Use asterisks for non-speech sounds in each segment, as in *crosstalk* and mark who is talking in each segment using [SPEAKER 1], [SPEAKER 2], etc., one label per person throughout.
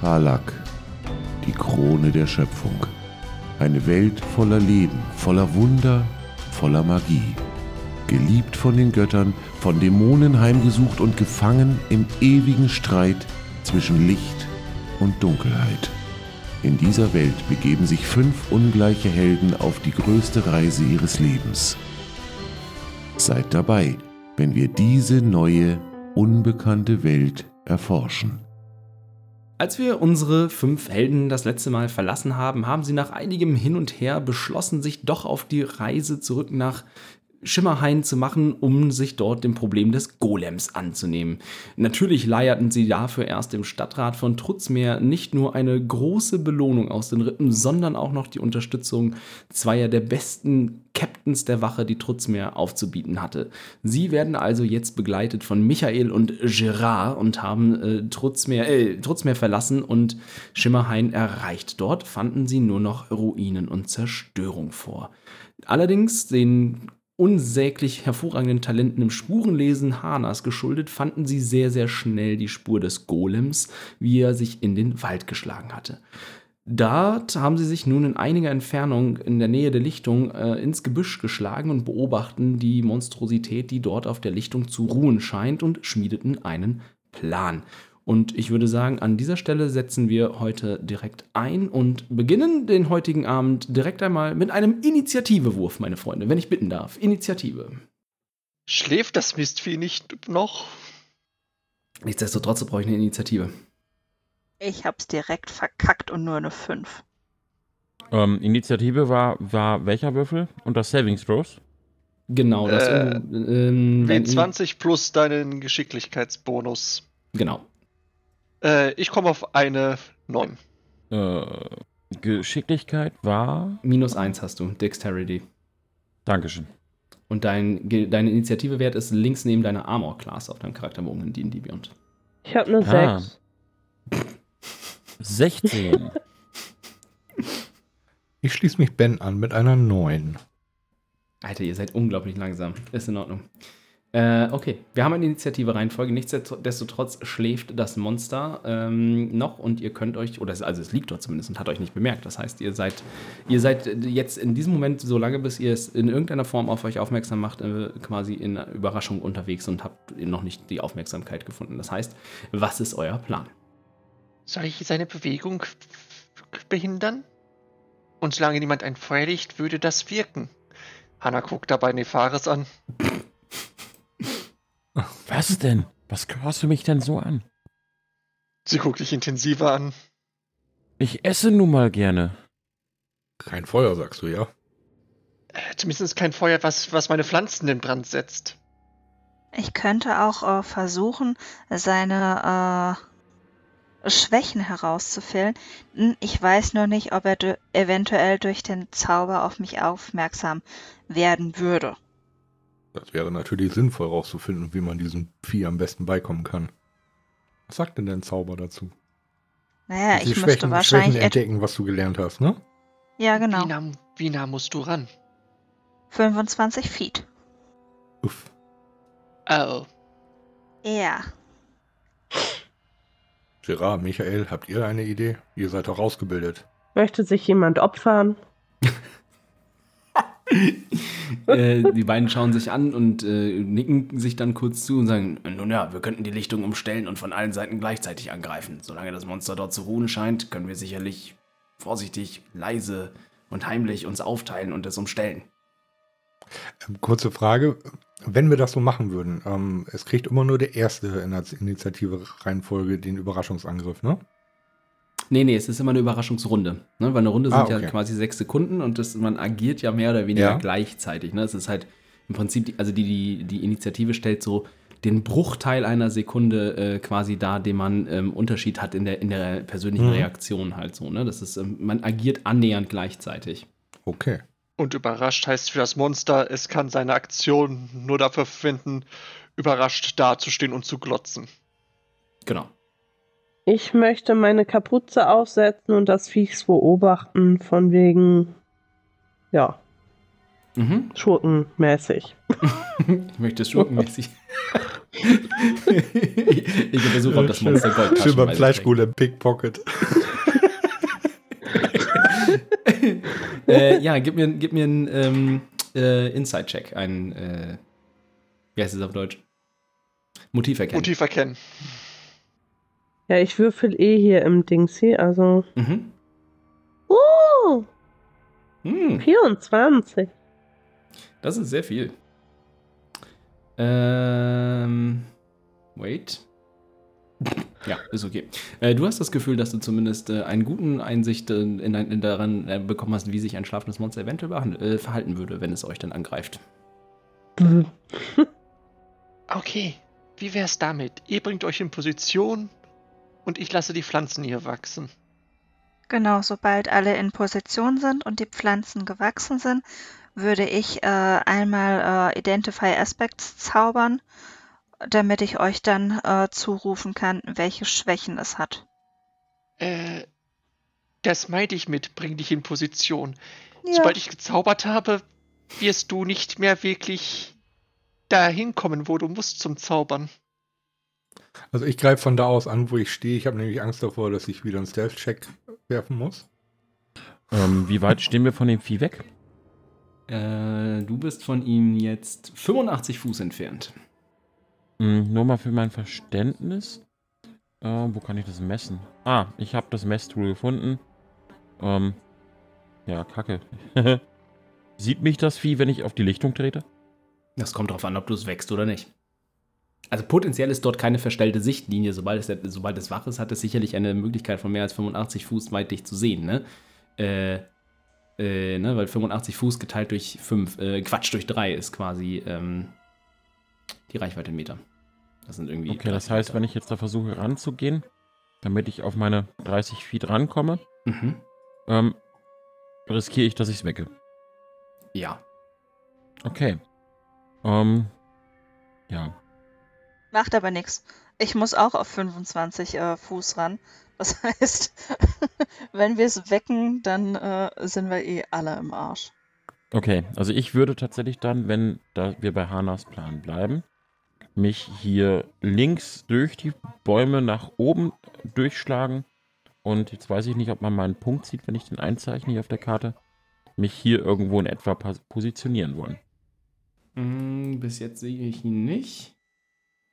[SPEAKER 1] Karlak, die Krone der Schöpfung. Eine Welt voller Leben, voller Wunder, voller Magie. Geliebt von den Göttern, von Dämonen heimgesucht und gefangen im ewigen Streit zwischen Licht und Dunkelheit. In dieser Welt begeben sich fünf ungleiche Helden auf die größte Reise ihres Lebens. Seid dabei, wenn wir diese neue, unbekannte Welt erforschen.
[SPEAKER 2] Als wir unsere fünf Helden das letzte Mal verlassen haben, haben sie nach einigem Hin und Her beschlossen, sich doch auf die Reise zurück nach Schimmerhain zu machen, um sich dort dem Problem des Golems anzunehmen. Natürlich leierten sie dafür erst dem Stadtrat von Trutzmeer nicht nur eine große Belohnung aus den Rippen, sondern auch noch die Unterstützung zweier der besten Captains der Wache, die Trutzmeer aufzubieten hatte. Sie werden also jetzt begleitet von Michael und Gerard und haben äh, Trutzmeer, äh, Trutzmeer verlassen und Schimmerhain erreicht. Dort fanden sie nur noch Ruinen und Zerstörung vor. Allerdings den unsäglich hervorragenden Talenten im Spurenlesen Hanas geschuldet, fanden sie sehr, sehr schnell die Spur des Golems, wie er sich in den Wald geschlagen hatte. Dort haben sie sich nun in einiger Entfernung in der Nähe der Lichtung äh, ins Gebüsch geschlagen und beobachten die Monstrosität, die dort auf der Lichtung zu ruhen scheint und schmiedeten einen Plan. Und ich würde sagen, an dieser Stelle setzen wir heute direkt ein und beginnen den heutigen Abend direkt einmal mit einem Initiativewurf, meine Freunde, wenn ich bitten darf. Initiative.
[SPEAKER 3] Schläft das Mistvieh nicht noch?
[SPEAKER 2] Nichtsdestotrotz brauche ich eine Initiative.
[SPEAKER 4] Ich hab's direkt verkackt und nur eine 5.
[SPEAKER 5] Ähm, Initiative war, war welcher Würfel? Und das Savings Throws?
[SPEAKER 2] Genau, das
[SPEAKER 3] Äh,
[SPEAKER 2] ähm,
[SPEAKER 3] W20 plus deinen Geschicklichkeitsbonus.
[SPEAKER 2] Genau.
[SPEAKER 3] Äh, ich komme auf eine 9.
[SPEAKER 5] Äh, Geschicklichkeit war.
[SPEAKER 2] Minus 1 hast du, Dexterity.
[SPEAKER 5] Dankeschön.
[SPEAKER 2] Und dein, deine Initiativewert ist links neben deiner Armor-Class auf deinem Charakterbogen in D&D Beyond.
[SPEAKER 6] Ich habe eine
[SPEAKER 5] Ah.
[SPEAKER 6] 6.
[SPEAKER 5] 16. *laughs*
[SPEAKER 7] Ich schließe mich Ben an mit einer 9.
[SPEAKER 2] Alter, ihr seid unglaublich langsam. Ist in Ordnung. Äh, okay, wir haben eine Initiative-Reihenfolge. Nichtsdestotrotz schläft das Monster ähm, noch und ihr könnt euch, oder es, also es liegt dort zumindest und hat euch nicht bemerkt. Das heißt, ihr seid, ihr seid jetzt in diesem Moment so lange, bis ihr es in irgendeiner Form auf euch aufmerksam macht, äh, quasi in Überraschung unterwegs und habt noch nicht die Aufmerksamkeit gefunden. Das heißt, was ist euer Plan?
[SPEAKER 3] Soll ich seine Bewegung behindern? Und solange niemand ein Feuer legt, würde das wirken. Hanna guckt dabei Nefaris an. *laughs*
[SPEAKER 5] Was denn? Was hörst du mich denn so an?
[SPEAKER 3] Sie guckt dich intensiver an.
[SPEAKER 5] Ich esse nun mal gerne.
[SPEAKER 7] Kein Feuer, sagst du, ja?
[SPEAKER 3] Äh, zumindest kein Feuer, was, was meine Pflanzen in Brand setzt.
[SPEAKER 4] Ich könnte auch äh, versuchen, seine äh, Schwächen herauszufiltern. Hm, Ich weiß nur nicht, ob er eventuell durch den Zauber auf mich aufmerksam werden würde.
[SPEAKER 7] Das wäre natürlich sinnvoll rauszufinden, wie man diesem Vieh am besten beikommen kann. Was sagt denn dein Zauber dazu?
[SPEAKER 4] Naja,
[SPEAKER 7] Die
[SPEAKER 4] ich müsste
[SPEAKER 7] Schwächen,
[SPEAKER 4] wahrscheinlich.
[SPEAKER 7] Schwächen entdecken, was du gelernt hast, ne?
[SPEAKER 4] Ja, genau.
[SPEAKER 3] Wie, nah, wie nah musst du ran?
[SPEAKER 4] 25 Feet.
[SPEAKER 7] Uff.
[SPEAKER 3] Oh.
[SPEAKER 4] Ja.
[SPEAKER 7] Gerard, Michael, habt ihr eine Idee? Ihr seid doch ausgebildet.
[SPEAKER 6] Möchte sich jemand opfern? *laughs* *laughs*
[SPEAKER 2] äh, die beiden schauen sich an und äh, nicken sich dann kurz zu und sagen, nun ja, wir könnten die Lichtung umstellen und von allen Seiten gleichzeitig angreifen. Solange das Monster dort zu ruhen scheint, können wir sicherlich vorsichtig, leise und heimlich uns aufteilen und es umstellen.
[SPEAKER 7] Ähm, kurze Frage. Wenn wir das so machen würden, ähm, es kriegt immer nur der erste in der Initiative-Reihenfolge den Überraschungsangriff, ne?
[SPEAKER 2] Nee, nee, es ist immer eine Überraschungsrunde. Ne? Weil eine Runde sind
[SPEAKER 7] Ah, okay.
[SPEAKER 2] ja quasi sechs Sekunden und das, man agiert ja mehr oder weniger
[SPEAKER 7] Ja.
[SPEAKER 2] gleichzeitig. Ne? Es ist halt im Prinzip, die, also die, die, die Initiative stellt so den Bruchteil einer Sekunde äh, quasi dar, den man ähm, Unterschied hat in der, in der persönlichen
[SPEAKER 7] Mhm.
[SPEAKER 2] Reaktion halt so. Ne? Das ist, ähm, man agiert annähernd gleichzeitig.
[SPEAKER 7] Okay.
[SPEAKER 3] Und überrascht heißt für das Monster, es kann seine Aktion nur dafür verwenden, überrascht dazustehen und zu glotzen.
[SPEAKER 2] Genau.
[SPEAKER 6] Ich möchte meine Kapuze aufsetzen und das Viechs beobachten, von wegen, ja,
[SPEAKER 2] Mhm.
[SPEAKER 6] schurkenmäßig. *laughs*
[SPEAKER 2] Ich möchte es schurkenmäßig. *laughs* ich untersuche, ob das Monster Gold
[SPEAKER 7] Schön beim Fleischgule Pickpocket. *laughs*
[SPEAKER 2] äh, ja, gib mir, gib mir einen ähm, äh, Inside-Check. Ein, äh, wie heißt es auf Deutsch? Motiv erkennen.
[SPEAKER 3] Motiv erkennen.
[SPEAKER 6] Ja, ich würfel eh hier im Dingsy, also.
[SPEAKER 2] Mhm.
[SPEAKER 6] Uh,
[SPEAKER 2] Hm,
[SPEAKER 6] 24.
[SPEAKER 2] das ist sehr viel. Ähm, wait. Ja, ist okay. Äh, du hast das Gefühl, dass du zumindest äh, einen guten Einsicht äh, in, in daran äh, bekommen hast, wie sich ein schlafendes Monster eventuell äh, verhalten würde, wenn es euch dann angreift. *laughs*
[SPEAKER 3] Okay, wie wär's damit? Ihr bringt euch in Position und ich lasse die Pflanzen hier wachsen.
[SPEAKER 4] Genau, sobald alle in Position sind und die Pflanzen gewachsen sind, würde ich äh, einmal äh, Identify Aspects zaubern, damit ich euch dann äh, zurufen kann, welche Schwächen es hat.
[SPEAKER 3] Äh, das meinte ich mit, bring dich in Position.
[SPEAKER 4] Ja,
[SPEAKER 3] Sobald ich gezaubert habe, wirst du nicht mehr wirklich dahin kommen, wo du musst zum Zaubern.
[SPEAKER 7] Also ich greife von da aus an, wo ich stehe. Ich habe nämlich Angst davor, dass ich wieder einen Stealth-Check werfen muss.
[SPEAKER 5] Ähm, wie weit stehen wir von dem Vieh weg?
[SPEAKER 2] Äh, du bist von ihm jetzt 85 Fuß entfernt.
[SPEAKER 5] Hm, nur mal für mein Verständnis. Äh, wo kann ich das messen? Ah, ich habe das Messtool gefunden. Ähm, ja, kacke. *laughs* Sieht mich das Vieh, wenn ich auf die Lichtung trete?
[SPEAKER 2] Das kommt darauf an, ob du es wächst oder nicht. Also potenziell ist dort keine verstellte Sichtlinie. Sobald es, sobald es wach ist, hat es sicherlich eine Möglichkeit von mehr als 85 Fuß weit dich zu sehen, ne? Äh, äh, ne? Weil 85 Fuß geteilt durch 5, äh, Quatsch, durch 3 ist quasi ähm, die Reichweite in Meter. Das sind irgendwie.
[SPEAKER 5] Okay, das
[SPEAKER 2] 30
[SPEAKER 5] heißt,
[SPEAKER 2] Meter.
[SPEAKER 5] wenn ich jetzt da versuche ranzugehen, damit ich auf meine 30 Feet rankomme,
[SPEAKER 2] Mhm.
[SPEAKER 5] ähm, riskiere ich, dass ich es wecke.
[SPEAKER 2] Ja.
[SPEAKER 5] Okay. Ähm, ja.
[SPEAKER 4] Macht aber nichts. Ich muss auch auf 25 äh, Fuß ran. Das *laughs* heißt, *laughs* wenn wir es wecken, dann äh, sind wir eh alle im Arsch.
[SPEAKER 5] Okay, also ich würde tatsächlich dann, wenn da wir bei Hanas Plan bleiben, mich hier links durch die Bäume nach oben durchschlagen. Und jetzt weiß ich nicht, ob man meinen Punkt sieht, wenn ich den einzeichne hier auf der Karte. Mich hier irgendwo in etwa positionieren wollen.
[SPEAKER 2] Mm, bis jetzt sehe ich ihn nicht.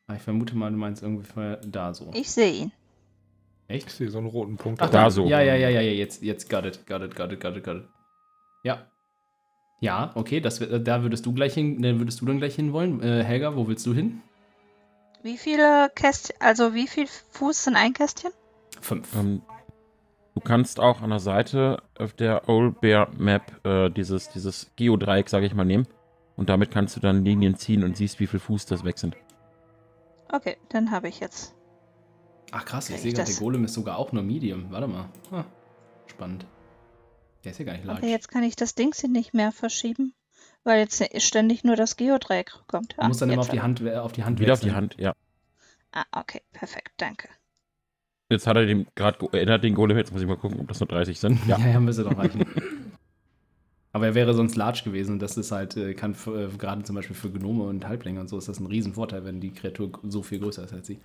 [SPEAKER 2] Aber ich vermute mal, du meinst ungefähr da so.
[SPEAKER 4] Ich sehe ihn.
[SPEAKER 7] Ich
[SPEAKER 2] Echt?
[SPEAKER 7] sehe so einen roten Punkt.
[SPEAKER 2] Ach,
[SPEAKER 5] Da
[SPEAKER 2] da
[SPEAKER 5] so.
[SPEAKER 2] Ja, ja, ja, ja, ja, jetzt, jetzt got it, got it, got it, got it, got it. Ja. Ja, okay, das, da würdest du gleich hin, da würdest du dann gleich hinwollen. Äh, Helga, wo willst du hin?
[SPEAKER 4] Wie viele Kästchen, also wie viel Fuß sind ein Kästchen?
[SPEAKER 2] Fünf.
[SPEAKER 5] Ähm, du kannst auch an der Seite auf der Old Bear Map äh, dieses, dieses Geodreieck, sage ich mal, nehmen. Und damit kannst du dann Linien ziehen und siehst, wie viel Fuß das weg sind.
[SPEAKER 4] Okay, dann habe ich jetzt.
[SPEAKER 2] Ach krass, ich sehe gerade, der? Golem ist sogar auch nur Medium. Warte mal. Ah, spannend. Der ist ja gar nicht large.
[SPEAKER 4] Aber jetzt kann ich das Ding hier nicht mehr verschieben, weil jetzt ständig nur das Geodreieck kommt.
[SPEAKER 2] du musst dann immer auf die. Hand, äh, auf die Hand
[SPEAKER 5] Wieder auf die
[SPEAKER 2] wechseln.
[SPEAKER 5] Hand, ja.
[SPEAKER 4] Ah, okay, perfekt, danke.
[SPEAKER 5] Jetzt hat er den gerade erinnert den Golem, jetzt muss ich mal gucken, ob das nur 30 sind. *laughs*
[SPEAKER 2] Ja, ja, müsste doch reichen. *laughs* Aber er wäre sonst large gewesen und das ist halt, äh, kann für, äh, gerade zum Beispiel für Gnome und Halblinge und so ist das ein Riesenvorteil, wenn die Kreatur so viel größer ist als sie.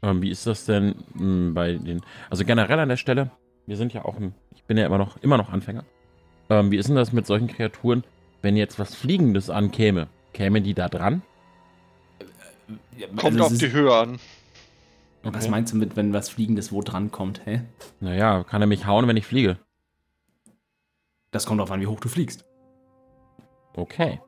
[SPEAKER 5] Ähm, wie ist das denn mh, bei den. Also generell an der Stelle, wir sind ja auch ein. Ich bin ja immer noch, immer noch Anfänger. Ähm, wie ist denn das mit solchen Kreaturen, wenn jetzt was Fliegendes ankäme? Kämen die da dran?
[SPEAKER 3] Kommt
[SPEAKER 2] Also
[SPEAKER 3] auf
[SPEAKER 2] ist-
[SPEAKER 3] die Höhe an.
[SPEAKER 2] Was meinst du mit, wenn was Fliegendes wo dran kommt, hä?
[SPEAKER 5] Naja, kann er mich hauen, wenn ich fliege?
[SPEAKER 2] Das kommt darauf an, wie hoch du fliegst.
[SPEAKER 5] Okay.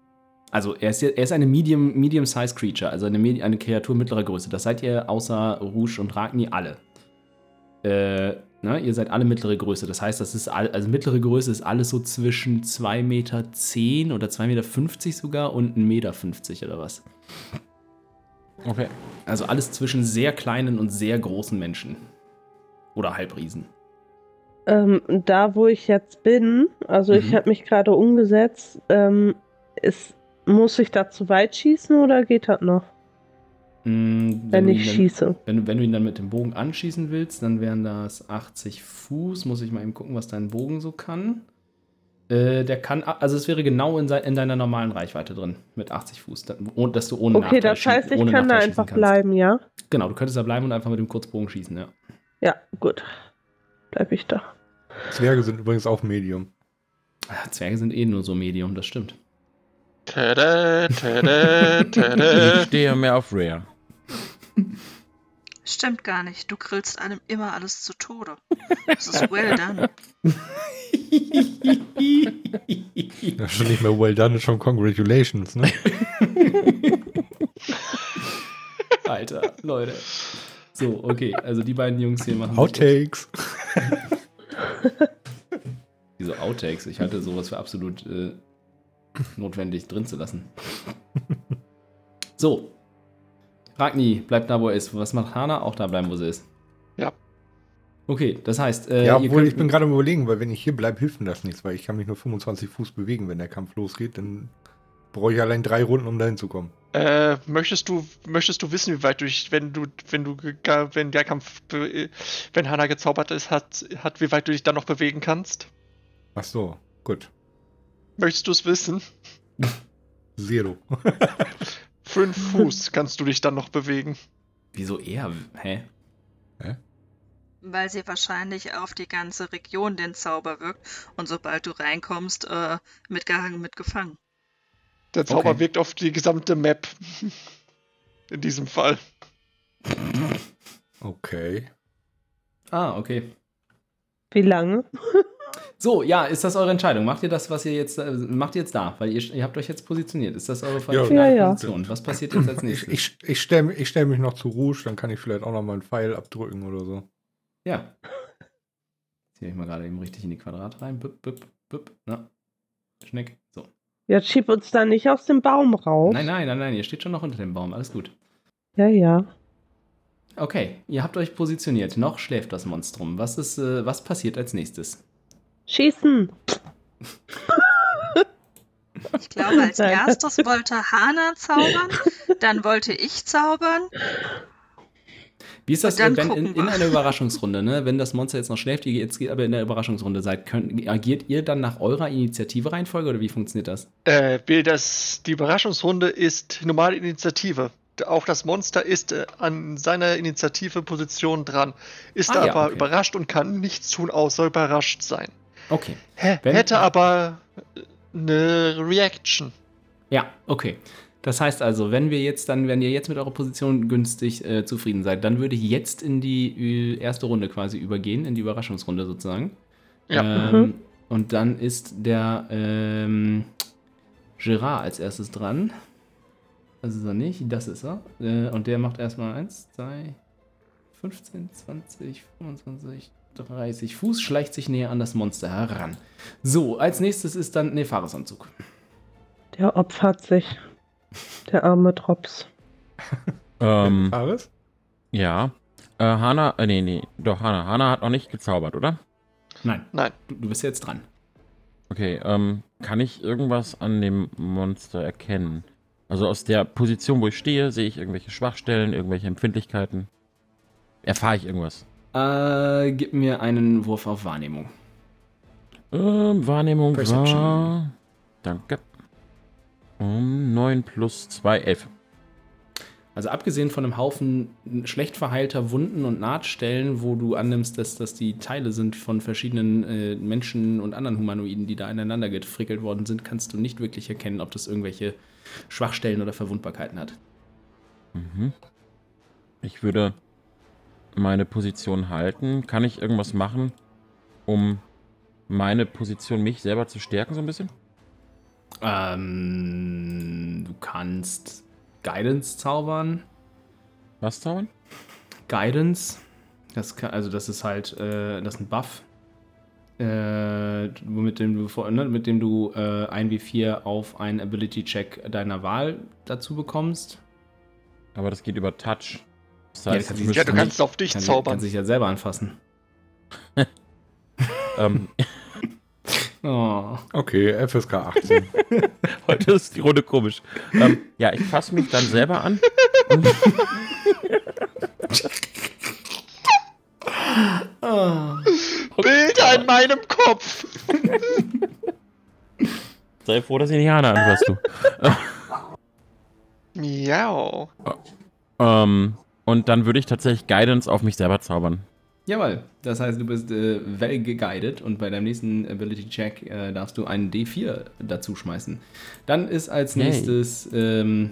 [SPEAKER 2] Also er ist, er ist eine Medium, Medium-Size Creature, also eine, Medi- eine Kreatur mittlerer Größe. Das seid ihr außer Rouge und Ragni alle. Äh, ne, ihr seid alle mittlere Größe. Das heißt, das ist all, also mittlere Größe ist alles so zwischen 2,10 Meter oder 2,50 Meter sogar und 1,50 Meter oder was.
[SPEAKER 5] Okay.
[SPEAKER 2] Also alles zwischen sehr kleinen und sehr großen Menschen. Oder Halbriesen.
[SPEAKER 6] Ähm, da, wo ich jetzt bin, also ich
[SPEAKER 2] Mhm.
[SPEAKER 6] habe mich gerade umgesetzt, ähm, ist, muss ich da zu weit schießen oder geht das noch,
[SPEAKER 2] Mm,
[SPEAKER 6] wenn
[SPEAKER 2] du
[SPEAKER 6] ich
[SPEAKER 2] dann-
[SPEAKER 6] schieße?
[SPEAKER 2] Wenn, du- wenn du ihn dann mit dem Bogen anschießen willst, dann wären das 80 Fuß. Muss ich mal eben gucken, was dein Bogen so kann. Äh, der kann, also es wäre genau in, in deiner normalen Reichweite drin, mit 80 Fuß, dann- ohne- dass du ohne
[SPEAKER 6] Okay,
[SPEAKER 2] Nachteil
[SPEAKER 6] das heißt, ich kann da einfach bleiben, ja?
[SPEAKER 2] Genau, du könntest da bleiben und einfach mit dem Kurzbogen schießen, ja.
[SPEAKER 6] Ja, gut. Bleib ich da.
[SPEAKER 7] Zwerge sind übrigens auch Medium.
[SPEAKER 2] Ah, Zwerge sind eh nur so Medium, das stimmt.
[SPEAKER 3] Tada, tada, tada. *laughs*
[SPEAKER 5] Ich stehe mehr auf Rare.
[SPEAKER 4] Stimmt gar nicht. Du grillst allem immer alles zu Tode. Das ist well done. *laughs*
[SPEAKER 7] Das ist schon nicht mehr well done, ist schon congratulations, ne? *laughs*
[SPEAKER 2] Alter, Leute. So, okay, also die beiden Jungs hier machen.
[SPEAKER 7] Outtakes. *laughs*
[SPEAKER 2] Diese Outtakes, ich halte sowas für absolut äh, notwendig drin zu lassen. So. Ragni bleibt da, wo er ist. Was macht Hana? Auch da bleiben, wo sie ist.
[SPEAKER 3] Ja.
[SPEAKER 2] Okay, das heißt, äh,
[SPEAKER 7] ja, obwohl ich bin gerade am überlegen, weil wenn ich hier bleibe, hilft mir das nichts, weil ich kann mich nur 25 Fuß bewegen, wenn der Kampf losgeht, dann brauche ich allein drei Runden, um dahin zu kommen.
[SPEAKER 3] Äh, möchtest du, möchtest du wissen, wie weit du dich, wenn du, wenn du, wenn der Kampf, wenn Hannah gezaubert ist, hat, hat, wie weit du dich dann noch bewegen kannst?
[SPEAKER 7] Ach so, gut.
[SPEAKER 3] Möchtest du es wissen? *laughs*
[SPEAKER 7] Zero. *laughs*
[SPEAKER 3] Fünf Fuß kannst du dich dann noch bewegen.
[SPEAKER 2] Wieso er? Hä?
[SPEAKER 4] Weil sie wahrscheinlich auf die ganze Region den Zauber wirkt und sobald du reinkommst, äh, mitgehangen, mitgefangen.
[SPEAKER 3] Der Zauber
[SPEAKER 2] Okay.
[SPEAKER 3] wirkt auf die gesamte Map. In diesem Fall.
[SPEAKER 7] Okay.
[SPEAKER 2] Ah, okay.
[SPEAKER 6] Wie lange?
[SPEAKER 2] So, ja, ist das eure Entscheidung? Macht ihr das, was ihr jetzt, äh, macht ihr jetzt da? Weil ihr, ihr habt euch jetzt positioniert. Ist das eure
[SPEAKER 7] Ja.
[SPEAKER 2] finale
[SPEAKER 6] Ja, ja.
[SPEAKER 2] Position? Was passiert jetzt als
[SPEAKER 7] Ich,
[SPEAKER 2] nächstes?
[SPEAKER 7] ich, ich stelle ich stell mich noch zu Rouge, dann kann ich vielleicht auch noch mal einen Pfeil abdrücken oder so.
[SPEAKER 2] Ja. Ziehe ich mal gerade eben richtig in die Quadrate rein. Büpp, büpp, büpp. Na. Schneck. So.
[SPEAKER 6] Jetzt schieb uns da nicht aus dem Baum raus.
[SPEAKER 2] Nein, nein, nein, nein. Ihr steht schon noch unter dem Baum. Alles gut.
[SPEAKER 6] Ja, ja.
[SPEAKER 2] Okay, ihr habt euch positioniert. Noch schläft das Monstrum. Was ist, äh, was passiert als nächstes?
[SPEAKER 6] Schießen.
[SPEAKER 4] Ich glaube, als *laughs* erstes wollte Hana zaubern, dann wollte ich zaubern.
[SPEAKER 2] Wie ist das, äh, wenn in, in einer Überraschungsrunde, ne? Wenn das Monster jetzt noch schläft, ihr jetzt aber in der Überraschungsrunde seid, könnt, agiert ihr dann nach eurer Initiative-Reihenfolge oder wie funktioniert das?
[SPEAKER 3] Äh, will das, die Überraschungsrunde ist normale Initiative. Auch das Monster ist äh, an seiner Initiative-Position dran, ist
[SPEAKER 2] Ah, ja,
[SPEAKER 3] aber
[SPEAKER 2] okay.
[SPEAKER 3] überrascht und kann nichts tun, außer überrascht sein.
[SPEAKER 2] Okay.
[SPEAKER 3] Hä,
[SPEAKER 2] Wenn-
[SPEAKER 3] hätte aber eine Reaction.
[SPEAKER 2] Ja, okay. Das heißt also, wenn wir jetzt dann, wenn ihr jetzt mit eurer Position günstig äh, zufrieden seid, dann würde ich jetzt in die äh, erste Runde quasi übergehen, in die Überraschungsrunde sozusagen.
[SPEAKER 3] Ja.
[SPEAKER 2] Ähm,
[SPEAKER 6] Mhm.
[SPEAKER 2] Und dann ist der ähm, Gerard als erstes dran. Das ist er nicht, das ist er. Äh, und der macht erstmal 1, 2, 15, 20, 25, 30 Fuß, schleicht sich näher an das Monster heran. So, als nächstes ist dann Nefaris-Anzug.
[SPEAKER 6] Der opfert sich. Der arme Drops.
[SPEAKER 5] Ähm,
[SPEAKER 7] Fares?
[SPEAKER 5] ja. Äh, Hana, äh, nee, nee, doch, Hana. Hana hat noch nicht gezaubert, oder?
[SPEAKER 2] Nein,
[SPEAKER 3] Nein.
[SPEAKER 2] du, du bist jetzt dran.
[SPEAKER 5] Okay, ähm, kann ich irgendwas an dem Monster erkennen? Also aus der Position, wo ich stehe, sehe ich irgendwelche Schwachstellen, irgendwelche Empfindlichkeiten? Erfahre ich irgendwas?
[SPEAKER 2] Äh, gib mir einen Wurf auf Wahrnehmung.
[SPEAKER 5] Ähm, Wahrnehmung
[SPEAKER 2] Perception.
[SPEAKER 5] war... Danke. Um 9 plus 2, 11.
[SPEAKER 2] Also abgesehen von einem Haufen schlecht verheilter Wunden und Nahtstellen, wo du annimmst, dass das die Teile sind von verschiedenen äh, Menschen und anderen Humanoiden, die da ineinander gefrickelt worden sind, kannst du nicht wirklich erkennen, ob das irgendwelche Schwachstellen oder Verwundbarkeiten hat.
[SPEAKER 5] Mhm. Ich würde meine Position halten. Kann ich irgendwas machen, um meine Position, mich selber zu stärken, so ein bisschen?
[SPEAKER 2] Ähm, du kannst Guidance zaubern.
[SPEAKER 5] Was zaubern?
[SPEAKER 2] Guidance. Das kann, also das ist halt, äh, das ist ein Buff. Äh, mit dem du, vor- ne, mit dem du äh, 1w4 auf einen Ability-Check deiner Wahl dazu bekommst.
[SPEAKER 5] Aber das geht über Touch. Das
[SPEAKER 2] Ja,
[SPEAKER 5] heißt,
[SPEAKER 2] das
[SPEAKER 5] ich
[SPEAKER 2] kann
[SPEAKER 5] müsste
[SPEAKER 3] Ja, du kannst auf dich
[SPEAKER 2] Kann,
[SPEAKER 3] zaubern.
[SPEAKER 2] kann sich ja selber anfassen. *laughs* *laughs*
[SPEAKER 5] ähm,
[SPEAKER 2] Oh.
[SPEAKER 7] Okay, FSK 18. *laughs*
[SPEAKER 5] heute ist die Runde komisch. ähm, ja, ich fasse mich dann selber an. *laughs* Und
[SPEAKER 3] Bilder in meinem Kopf! *laughs*
[SPEAKER 5] Sei froh, dass ihr nicht Hana anfasst, du.
[SPEAKER 3] Miau.
[SPEAKER 5] ähm, und dann würde ich tatsächlich Guidance auf mich selber zaubern.
[SPEAKER 2] Jawohl, das heißt, du bist äh, well geguided und bei deinem nächsten Ability Check äh, darfst du einen D4 dazu schmeißen. Dann ist als
[SPEAKER 5] Yay.
[SPEAKER 2] nächstes ähm,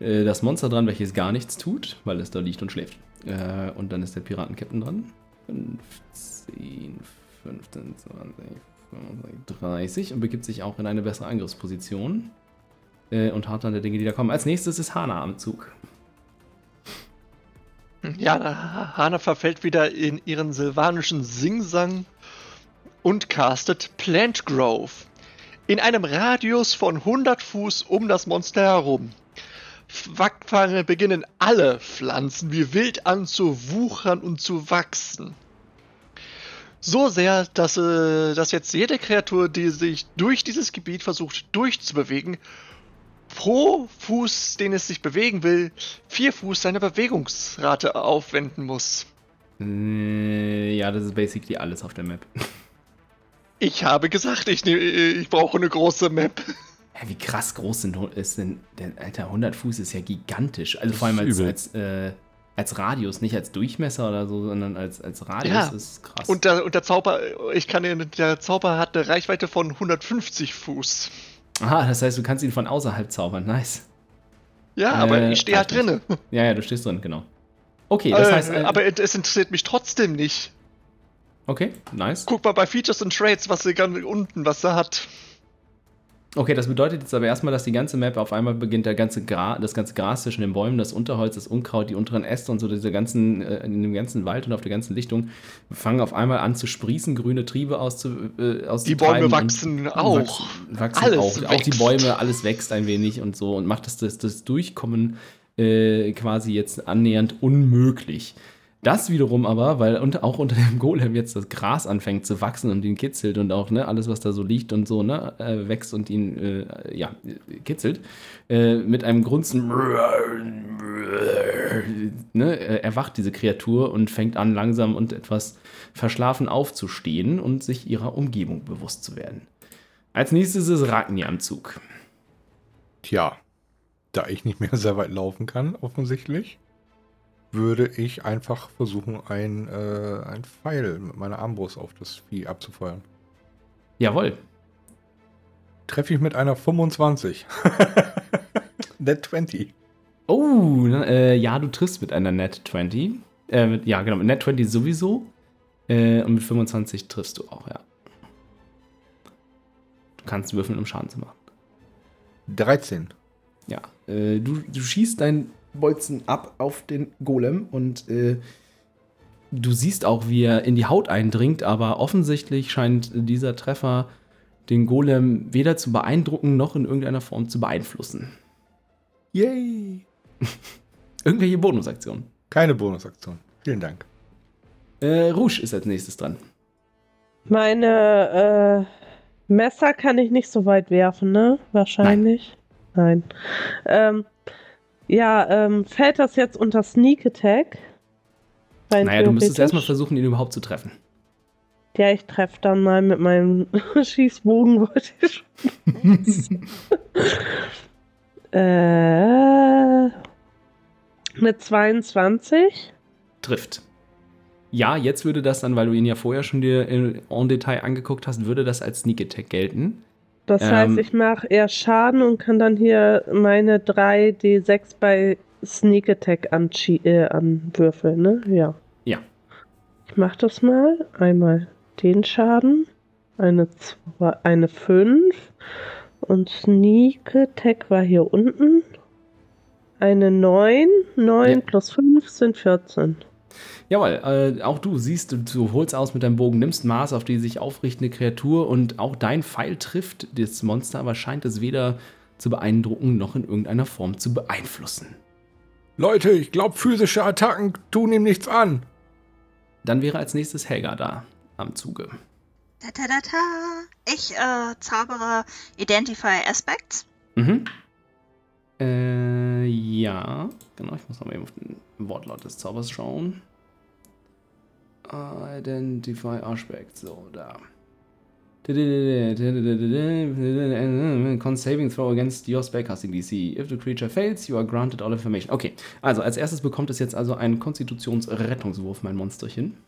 [SPEAKER 2] äh, das Monster dran, welches gar nichts tut, weil es da liegt und schläft. Äh, und dann ist der Piratenkapitän dran. 15, 15, 20, 25, 30 und begibt sich auch in eine bessere Angriffsposition. Äh, und hart an der Dinge, die da kommen. Als nächstes ist Hana am Zug.
[SPEAKER 3] Ja, na, Hana verfällt wieder in ihren silvanischen Singsang und castet Plant Grove. In einem Radius von 100 Fuß um das Monster herum. Wackfange beginnen alle Pflanzen wie wild an zu wuchern und zu wachsen. So sehr, dass, äh, dass jetzt jede Kreatur, die sich durch dieses Gebiet versucht durchzubewegen, pro Fuß, den es sich bewegen will, vier Fuß seine Bewegungsrate aufwenden muss.
[SPEAKER 2] Äh, ja, das ist basically alles auf der Map. *laughs*
[SPEAKER 3] Ich habe gesagt, ich, nehm- ich brauche eine große Map.
[SPEAKER 2] Ja, wie krass groß sind, ist denn, der, Alter, 100 Fuß ist ja gigantisch. Also vor allem als, als, äh, als Radius, nicht als Durchmesser oder so, sondern als, als Radius
[SPEAKER 3] Ja,
[SPEAKER 2] ist krass.
[SPEAKER 3] Und der, und der Zauber, ich kann der Zauber hat eine Reichweite von 150 Fuß.
[SPEAKER 2] Aha, das heißt, du kannst ihn von außerhalb zaubern. Nice.
[SPEAKER 3] Ja, aber
[SPEAKER 2] Äh,
[SPEAKER 3] ich stehe halt drinne. *laughs*
[SPEAKER 2] Ja, ja, du stehst drin, genau. Okay, das
[SPEAKER 3] äh,
[SPEAKER 2] heißt. Äh,
[SPEAKER 3] aber es interessiert mich trotzdem nicht.
[SPEAKER 2] okay, nice.
[SPEAKER 3] Guck mal bei Features und Trades, was sie ganz unten, was er hat.
[SPEAKER 2] Okay, das bedeutet jetzt aber erstmal, dass die ganze Map auf einmal beginnt, der ganze Gra das ganze Gras zwischen den Bäumen, das Unterholz, das Unkraut, die unteren Äste und so, diese ganzen, äh, in dem ganzen Wald und auf der ganzen Lichtung fangen auf einmal an zu sprießen, grüne Triebe auszu, äh,
[SPEAKER 3] Die Bäume wachsen auch.
[SPEAKER 2] Wachsen, wachsen
[SPEAKER 3] Alles
[SPEAKER 2] auch. Auch die
[SPEAKER 3] wächst.
[SPEAKER 2] Bäume, alles wächst ein wenig und so und macht das, das, das Durchkommen äh, quasi jetzt annähernd unmöglich. Das wiederum aber, weil unter, auch unter dem Golem jetzt das Gras anfängt zu wachsen und ihn kitzelt und auch ne, alles, was da so liegt und so, ne, äh, wächst und ihn äh, ja, kitzelt, äh, mit einem Grunzen ne, äh, erwacht diese Kreatur und fängt an, langsam und etwas verschlafen aufzustehen und sich ihrer Umgebung bewusst zu werden. Als nächstes ist Ragni am Zug.
[SPEAKER 7] Tja, da ich nicht mehr sehr weit laufen kann, offensichtlich, würde ich einfach versuchen, ein, äh, ein Pfeil mit meiner Armbrust auf das Vieh abzufeuern.
[SPEAKER 2] Jawohl.
[SPEAKER 7] Treffe ich mit einer 25. *laughs* Net 20.
[SPEAKER 2] Oh, äh, ja, du triffst mit einer Net 20. Äh, mit, ja, genau, mit Net 20 sowieso. Äh, und mit 25 triffst du auch, ja. Du kannst würfeln, um Schaden zu machen.
[SPEAKER 7] 13.
[SPEAKER 2] Ja, äh, du, du schießt deinen Bolzen ab auf den Golem und äh, du siehst auch, wie er in die Haut eindringt, aber offensichtlich scheint dieser Treffer den Golem weder zu beeindrucken noch in irgendeiner Form zu beeinflussen.
[SPEAKER 7] Yay! *laughs*
[SPEAKER 2] Irgendwelche Bonusaktionen.
[SPEAKER 7] Keine Bonusaktion. Vielen Dank.
[SPEAKER 2] Äh, Rouge ist als nächstes dran.
[SPEAKER 6] Meine äh, Messer kann ich nicht so weit werfen, ne? Wahrscheinlich. Nein. Ähm, ja, ähm, fällt das jetzt unter Sneak Attack? Rein
[SPEAKER 2] Naja, du müsstest erstmal versuchen, ihn überhaupt zu treffen.
[SPEAKER 6] Ja, ich treffe dann mal mit meinem *laughs* Schießbogen, wollte ich schon. *laughs* äh, mit 22.
[SPEAKER 2] Trifft. Ja, jetzt würde das dann, weil du ihn ja vorher schon dir in, en Detail angeguckt hast, würde das als Sneak Attack gelten.
[SPEAKER 6] Das
[SPEAKER 2] Ähm,
[SPEAKER 6] heißt, ich mache eher Schaden und kann dann hier meine 3d6 bei Sneak Attack anschie- äh, anwürfeln, ne? Ja.
[SPEAKER 2] Ja.
[SPEAKER 6] Ich mach das mal. Einmal den Schaden. Eine, zwei, eine 5. Und Sneak Attack war hier unten. Eine 9. 9
[SPEAKER 2] Ja.
[SPEAKER 6] plus 5 sind 14.
[SPEAKER 2] Jawohl, äh, auch du siehst, du, holst aus mit deinem Bogen, nimmst Maß auf die sich aufrichtende Kreatur und auch dein Pfeil trifft das Monster, aber scheint es weder zu beeindrucken noch in irgendeiner Form zu beeinflussen.
[SPEAKER 7] Leute, ich glaube, physische Attacken tun ihm nichts an.
[SPEAKER 2] Dann wäre als nächstes Helga da am Zuge.
[SPEAKER 4] Da, da, da, da. Ich äh, zaubere Identify Aspects.
[SPEAKER 2] Mhm. Äh, ja, genau, ich muss noch mal eben auf den Wortlaut des Zaubers schauen. Identify Aspect, so, da. Con saving throw against your spellcasting DC. If the creature fails, you are granted all information. Okay, also als erstes bekommt es jetzt also einen Konstitutionsrettungswurf, mein Monsterchen.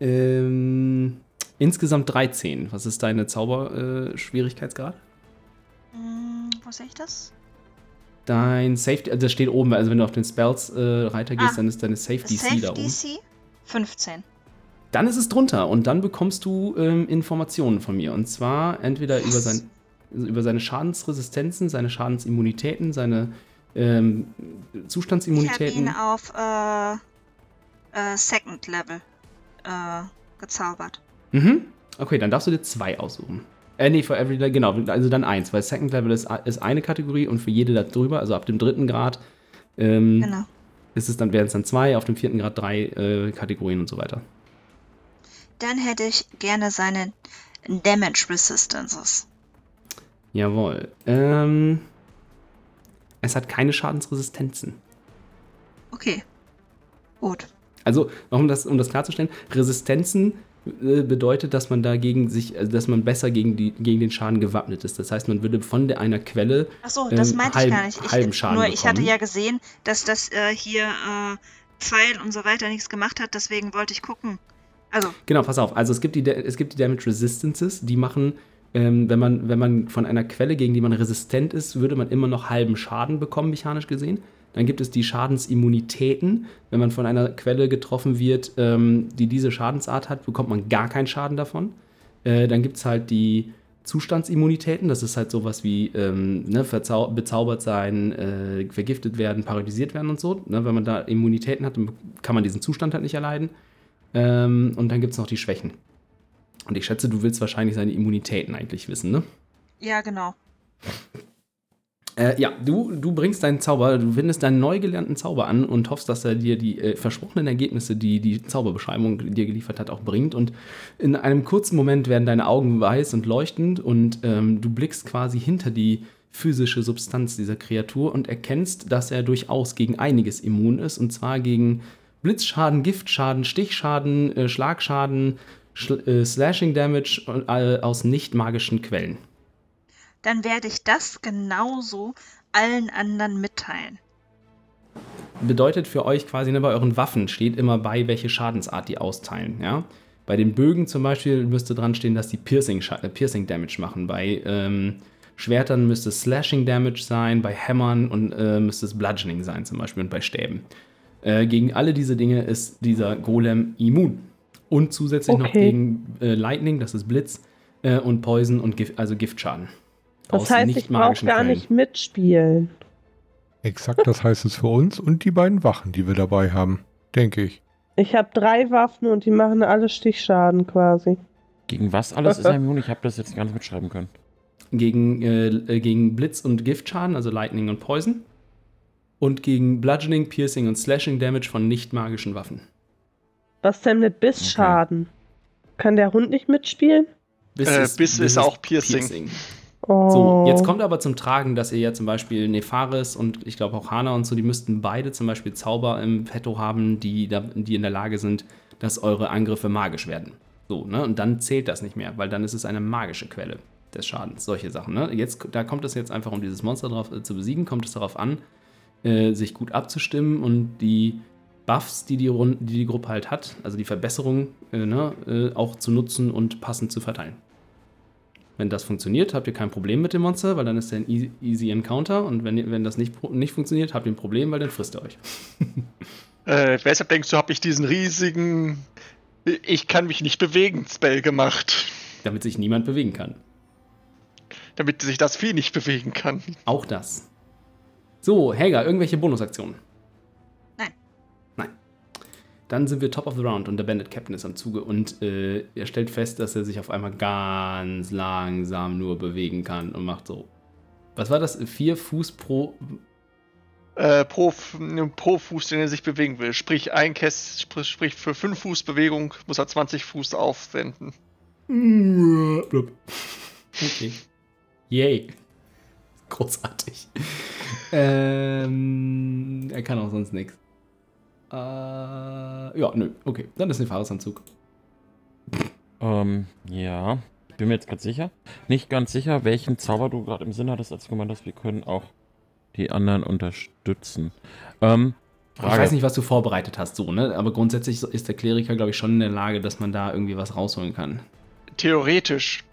[SPEAKER 2] Ähm, insgesamt 13. Was ist deine Zauberschwierigkeitsgrad?
[SPEAKER 4] Hm, wo sehe ich das?
[SPEAKER 2] Dein Safety, also das steht oben, also wenn du auf den Spells-Reiter gehst,
[SPEAKER 4] Ah.
[SPEAKER 2] dann ist deine Safe DC
[SPEAKER 4] Safe
[SPEAKER 2] da oben.
[SPEAKER 4] DC 15.
[SPEAKER 2] Dann ist es drunter und dann bekommst du ähm, Informationen von mir. Und zwar entweder über, sein, über seine Schadensresistenzen, seine Schadensimmunitäten, seine ähm,
[SPEAKER 4] Ich habe ihn
[SPEAKER 2] Zustandsimmunitäten.
[SPEAKER 4] auf äh, äh, Second Level äh, gezaubert.
[SPEAKER 2] Mhm. Okay, dann darfst du dir zwei aussuchen. Äh, nee, for every, genau, also dann eins, weil Second Level ist, ist eine Kategorie und für jede da drüber, also ab dem dritten Grad, ähm,
[SPEAKER 4] Genau.
[SPEAKER 2] ist es dann, wären es dann zwei, auf dem vierten Grad drei äh, Kategorien und so weiter.
[SPEAKER 4] Dann hätte ich gerne seine Damage Resistances.
[SPEAKER 2] Jawohl. Ähm, es hat keine Schadensresistenzen.
[SPEAKER 4] Okay. Gut.
[SPEAKER 2] Also, um das, um das klarzustellen, Resistenzen bedeutet, dass man dagegen sich, also dass man besser gegen, die, gegen den Schaden gewappnet ist. Das heißt, man würde von der, einer Quelle.
[SPEAKER 4] Achso, das
[SPEAKER 2] Ähm,
[SPEAKER 4] meinte
[SPEAKER 2] halb-
[SPEAKER 4] ich gar nicht. Ich,
[SPEAKER 2] halben Schaden
[SPEAKER 4] nur ich hatte
[SPEAKER 2] bekommen.
[SPEAKER 4] ja gesehen, dass das äh, hier äh, Pfeil und so weiter nichts gemacht hat, deswegen wollte ich gucken. Also,
[SPEAKER 2] Genau, pass auf. Also es gibt die, es gibt die Damage Resistances, die machen, ähm, wenn, man, wenn man von einer Quelle, gegen die man resistent ist, würde man immer noch halben Schaden bekommen, mechanisch gesehen. Dann gibt es die Schadensimmunitäten. Wenn man von einer Quelle getroffen wird, ähm, die diese Schadensart hat, bekommt man gar keinen Schaden davon. Äh, dann gibt es halt die Zustandsimmunitäten. Das ist halt sowas wie ähm, ne, bezaubert sein, äh, vergiftet werden, paralysiert werden und so. Ne, wenn man da Immunitäten hat, dann kann man diesen Zustand halt nicht erleiden. Ähm, und dann gibt es noch die Schwächen. Und ich schätze, du willst wahrscheinlich seine Immunitäten eigentlich wissen, ne?
[SPEAKER 4] ja, genau.
[SPEAKER 2] Äh, ja, du, du bringst deinen Zauber, du wendest deinen neu gelernten Zauber an und hoffst, dass er dir die äh, versprochenen Ergebnisse, die die Zauberbeschreibung dir geliefert hat, auch bringt. Und in einem kurzen Moment werden deine Augen weiß und leuchtend und ähm, du blickst quasi hinter die physische Substanz dieser Kreatur und erkennst, dass er durchaus gegen einiges immun ist. Und zwar gegen Blitzschaden, Giftschaden, Stichschaden, äh, Schlagschaden, Schl äh, Slashing Damage äh, aus nicht magischen Quellen.
[SPEAKER 4] Dann werde ich das genauso allen anderen mitteilen.
[SPEAKER 2] bedeutet für euch quasi, ne, bei euren Waffen steht immer bei, welche Schadensart die austeilen. Ja? Bei den Bögen zum Beispiel müsste dran stehen, dass die Piercing, äh, Piercing Damage machen. Bei ähm, Schwertern müsste es Slashing Damage sein, bei Hämmern und äh, müsste es Bludgeoning sein zum Beispiel und bei Stäben. Äh, gegen alle diese Dinge ist dieser Golem immun. Und zusätzlich noch
[SPEAKER 6] Okay.
[SPEAKER 2] gegen äh, Lightning, das ist Blitz, äh, und Poison und Gift, also Giftschaden.
[SPEAKER 6] Das heißt, ich brauche gar nicht mitspielen.
[SPEAKER 7] Exakt, das heißt es für uns und die beiden Wachen, die wir dabei haben, denke ich.
[SPEAKER 6] Ich habe drei Waffen und die machen alle Stichschaden quasi.
[SPEAKER 5] Gegen was alles ist *laughs* er immun? Ich habe das jetzt gar nicht mitschreiben können.
[SPEAKER 2] gegen, äh, äh, gegen Blitz- und Giftschaden, also Lightning und Poison. Und gegen Bludgeoning, Piercing und Slashing Damage von nicht magischen Waffen.
[SPEAKER 6] Was denn mit Bissschaden? Kann der Hund nicht mitspielen?
[SPEAKER 3] Äh, Biss ist auch Piercing.
[SPEAKER 6] Oh.
[SPEAKER 2] So, jetzt kommt aber zum Tragen, dass ihr ja zum Beispiel Nefaris und ich glaube auch Hana und so, die müssten beide zum Beispiel Zauber im Petto haben, die, da, die in der Lage sind, dass eure Angriffe magisch werden. So, ne? Und dann zählt das nicht mehr, weil dann ist es eine magische Quelle des Schadens. Solche Sachen, ne? Jetzt, da kommt es jetzt einfach, um dieses Monster drauf, äh, zu besiegen, kommt es darauf an, äh, sich gut abzustimmen und die Buffs, die die, Run- die die Gruppe halt hat, also die Verbesserungen, äh, ne, äh, auch zu nutzen und passend zu verteilen. Wenn das funktioniert, habt ihr kein Problem mit dem Monster, weil dann ist er ein easy, easy Encounter. Und wenn, wenn das nicht, nicht funktioniert, habt ihr ein Problem, weil dann frisst er euch. *laughs*
[SPEAKER 3] Äh, weshalb denkst du, habe ich diesen riesigen Ich kann mich nicht bewegen Spell gemacht?
[SPEAKER 2] Damit sich niemand bewegen kann.
[SPEAKER 3] Damit sich das Vieh nicht bewegen kann.
[SPEAKER 2] Auch das. So, Helga, irgendwelche Bonusaktionen? Dann sind wir top of the round und der Bandit Captain ist am Zuge und äh, er stellt fest, dass er sich auf einmal ganz langsam nur bewegen kann und macht so. Was war das? Vier Fuß pro.
[SPEAKER 3] Äh, pro, pro Fuß, den er sich bewegen will. Sprich, ein Käst, sprich, für 5 Fuß Bewegung muss er 20 Fuß aufwenden. *laughs*
[SPEAKER 2] Okay. Yay. Großartig. *laughs* ähm, er kann auch sonst nichts. Äh, ja, nö. Okay, dann ist ein Fahresanzug.
[SPEAKER 5] Ähm, ja. Bin mir jetzt ganz sicher. Nicht ganz sicher, welchen Zauber du gerade im Sinn hattest, als du gemeint hast, wir können auch die anderen unterstützen. Ähm,
[SPEAKER 2] Ich weiß nicht, was du vorbereitet hast, so, ne? Aber grundsätzlich ist der Kleriker, glaube ich, schon in der Lage, dass man da irgendwie was rausholen kann.
[SPEAKER 3] Theoretisch.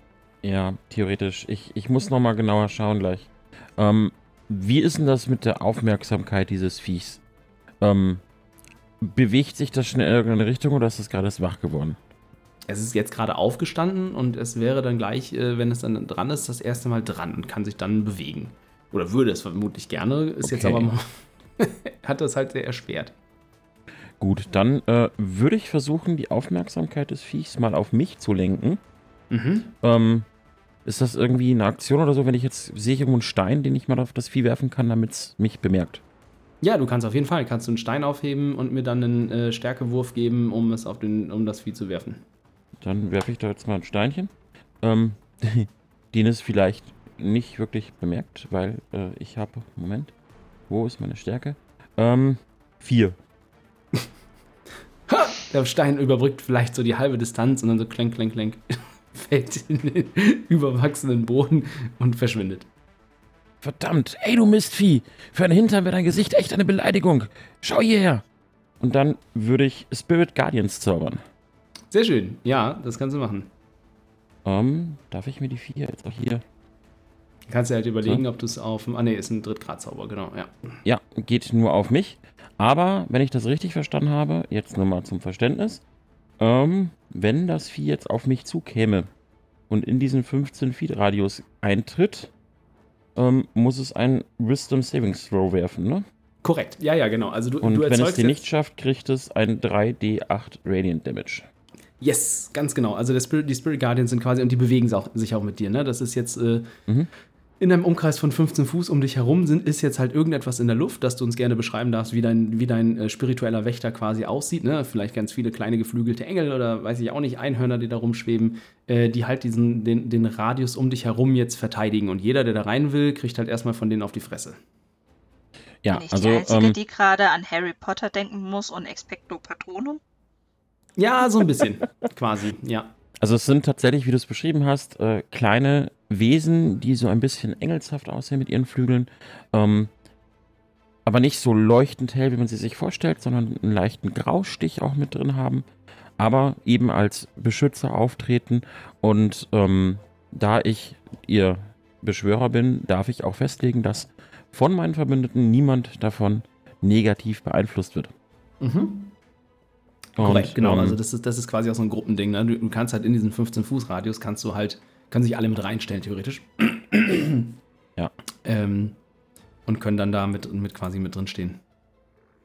[SPEAKER 5] Ja, theoretisch. Ich, ich muss noch mal genauer schauen gleich. Ähm, wie ist denn das mit der Aufmerksamkeit dieses Viechs? Ähm, bewegt sich das schnell in irgendeine Richtung oder ist das gerade erst wach geworden?
[SPEAKER 2] Es ist jetzt gerade aufgestanden und es wäre dann gleich, äh, wenn es dann dran ist, das erste Mal dran und kann sich dann bewegen. Oder würde es vermutlich gerne, ist jetzt
[SPEAKER 5] Okay.
[SPEAKER 2] aber mal- *laughs* hat das halt sehr erschwert.
[SPEAKER 5] Gut, dann äh, würde ich versuchen, die Aufmerksamkeit des Viechs mal auf mich zu lenken.
[SPEAKER 2] Mhm.
[SPEAKER 5] Ähm, ist das irgendwie eine Aktion oder so, wenn ich jetzt sehe ich irgendwo einen Stein, den ich mal auf das Vieh werfen kann, damit es mich bemerkt?
[SPEAKER 2] Ja, du kannst auf jeden Fall, kannst du einen Stein aufheben und mir dann einen äh, Stärkewurf geben, um es auf den, um das Vieh zu werfen.
[SPEAKER 5] Dann werfe ich da jetzt mal ein Steinchen. Ähm, *laughs* den es vielleicht nicht wirklich bemerkt, weil äh, ich habe. Moment. Wo ist meine Stärke? Ähm, vier.
[SPEAKER 2] Der Stein überbrückt vielleicht so die halbe Distanz und dann so klenk, klenk, klenk. *laughs* Fällt in den überwachsenen Boden und verschwindet.
[SPEAKER 5] Verdammt, ey du Mistvieh! Für einen Hintern wäre dein Gesicht echt eine Beleidigung. Schau hierher! Und dann würde ich Spirit Guardians zaubern.
[SPEAKER 2] Sehr schön. Ja, das kannst du machen.
[SPEAKER 5] Ähm, darf ich mir die vier jetzt auch hier.
[SPEAKER 2] Kannst du halt überlegen, ob du es auf. Ah, nee, ist ein Drittgradzauber, genau, ja.
[SPEAKER 5] Ja, geht nur auf mich. Aber, wenn ich das richtig verstanden habe, jetzt nur mal zum Verständnis, ähm, wenn das Vieh jetzt auf mich zukäme und in diesen 15 Feet Radius eintritt, ähm, muss es einen Wisdom Savings Throw werfen, ne?
[SPEAKER 2] Korrekt. Ja, ja, genau. Also du,
[SPEAKER 5] Und
[SPEAKER 2] du
[SPEAKER 5] wenn es
[SPEAKER 2] jetzt-
[SPEAKER 5] nicht schafft, kriegt es ein 3d8 Radiant Damage.
[SPEAKER 2] Yes, ganz genau. Also Spirit, die Spirit Guardians sind quasi, und die bewegen sich auch, sich auch mit dir, ne? Das ist jetzt äh,
[SPEAKER 5] Mhm.
[SPEAKER 2] In einem Umkreis von 15 Fuß um dich herum sind, ist jetzt halt irgendetwas in der Luft, dass du uns gerne beschreiben darfst, wie dein, wie dein äh, spiritueller Wächter quasi aussieht, ne? Vielleicht ganz viele kleine geflügelte Engel oder weiß ich auch nicht, Einhörner, die da rumschweben, äh, die halt diesen, den, den Radius um dich herum jetzt verteidigen. Und jeder, der da rein will, kriegt halt erstmal von denen auf die Fresse.
[SPEAKER 5] Ja,
[SPEAKER 4] Bin ich
[SPEAKER 5] also
[SPEAKER 4] die Einzige,
[SPEAKER 5] ähm,
[SPEAKER 4] die gerade an Harry Potter denken muss und Expecto Patronum?
[SPEAKER 2] Ja, so ein bisschen, *laughs* quasi, ja.
[SPEAKER 5] Also es sind tatsächlich, wie du es beschrieben hast, äh, kleine Wesen, die so ein bisschen engelshaft aussehen mit ihren Flügeln. Ähm, aber nicht so leuchtend hell, wie man sie sich vorstellt, sondern einen leichten Graustich auch mit drin haben. Aber eben als Beschützer auftreten. Und ähm, da ich ihr Beschwörer bin, darf ich auch festlegen, dass von meinen Verbündeten niemand davon negativ beeinflusst wird.
[SPEAKER 2] Mhm.
[SPEAKER 5] Und,
[SPEAKER 2] Korrekt, genau.
[SPEAKER 5] ähm,
[SPEAKER 2] also das ist, das ist quasi auch so ein Gruppending. Ne? Du, du kannst halt in diesen 15-Fuß-Radius kannst du halt, können sich alle mit reinstellen, theoretisch. *clears throat*
[SPEAKER 5] Ja.
[SPEAKER 2] Ähm, und können dann da mit, mit quasi mit drin stehen.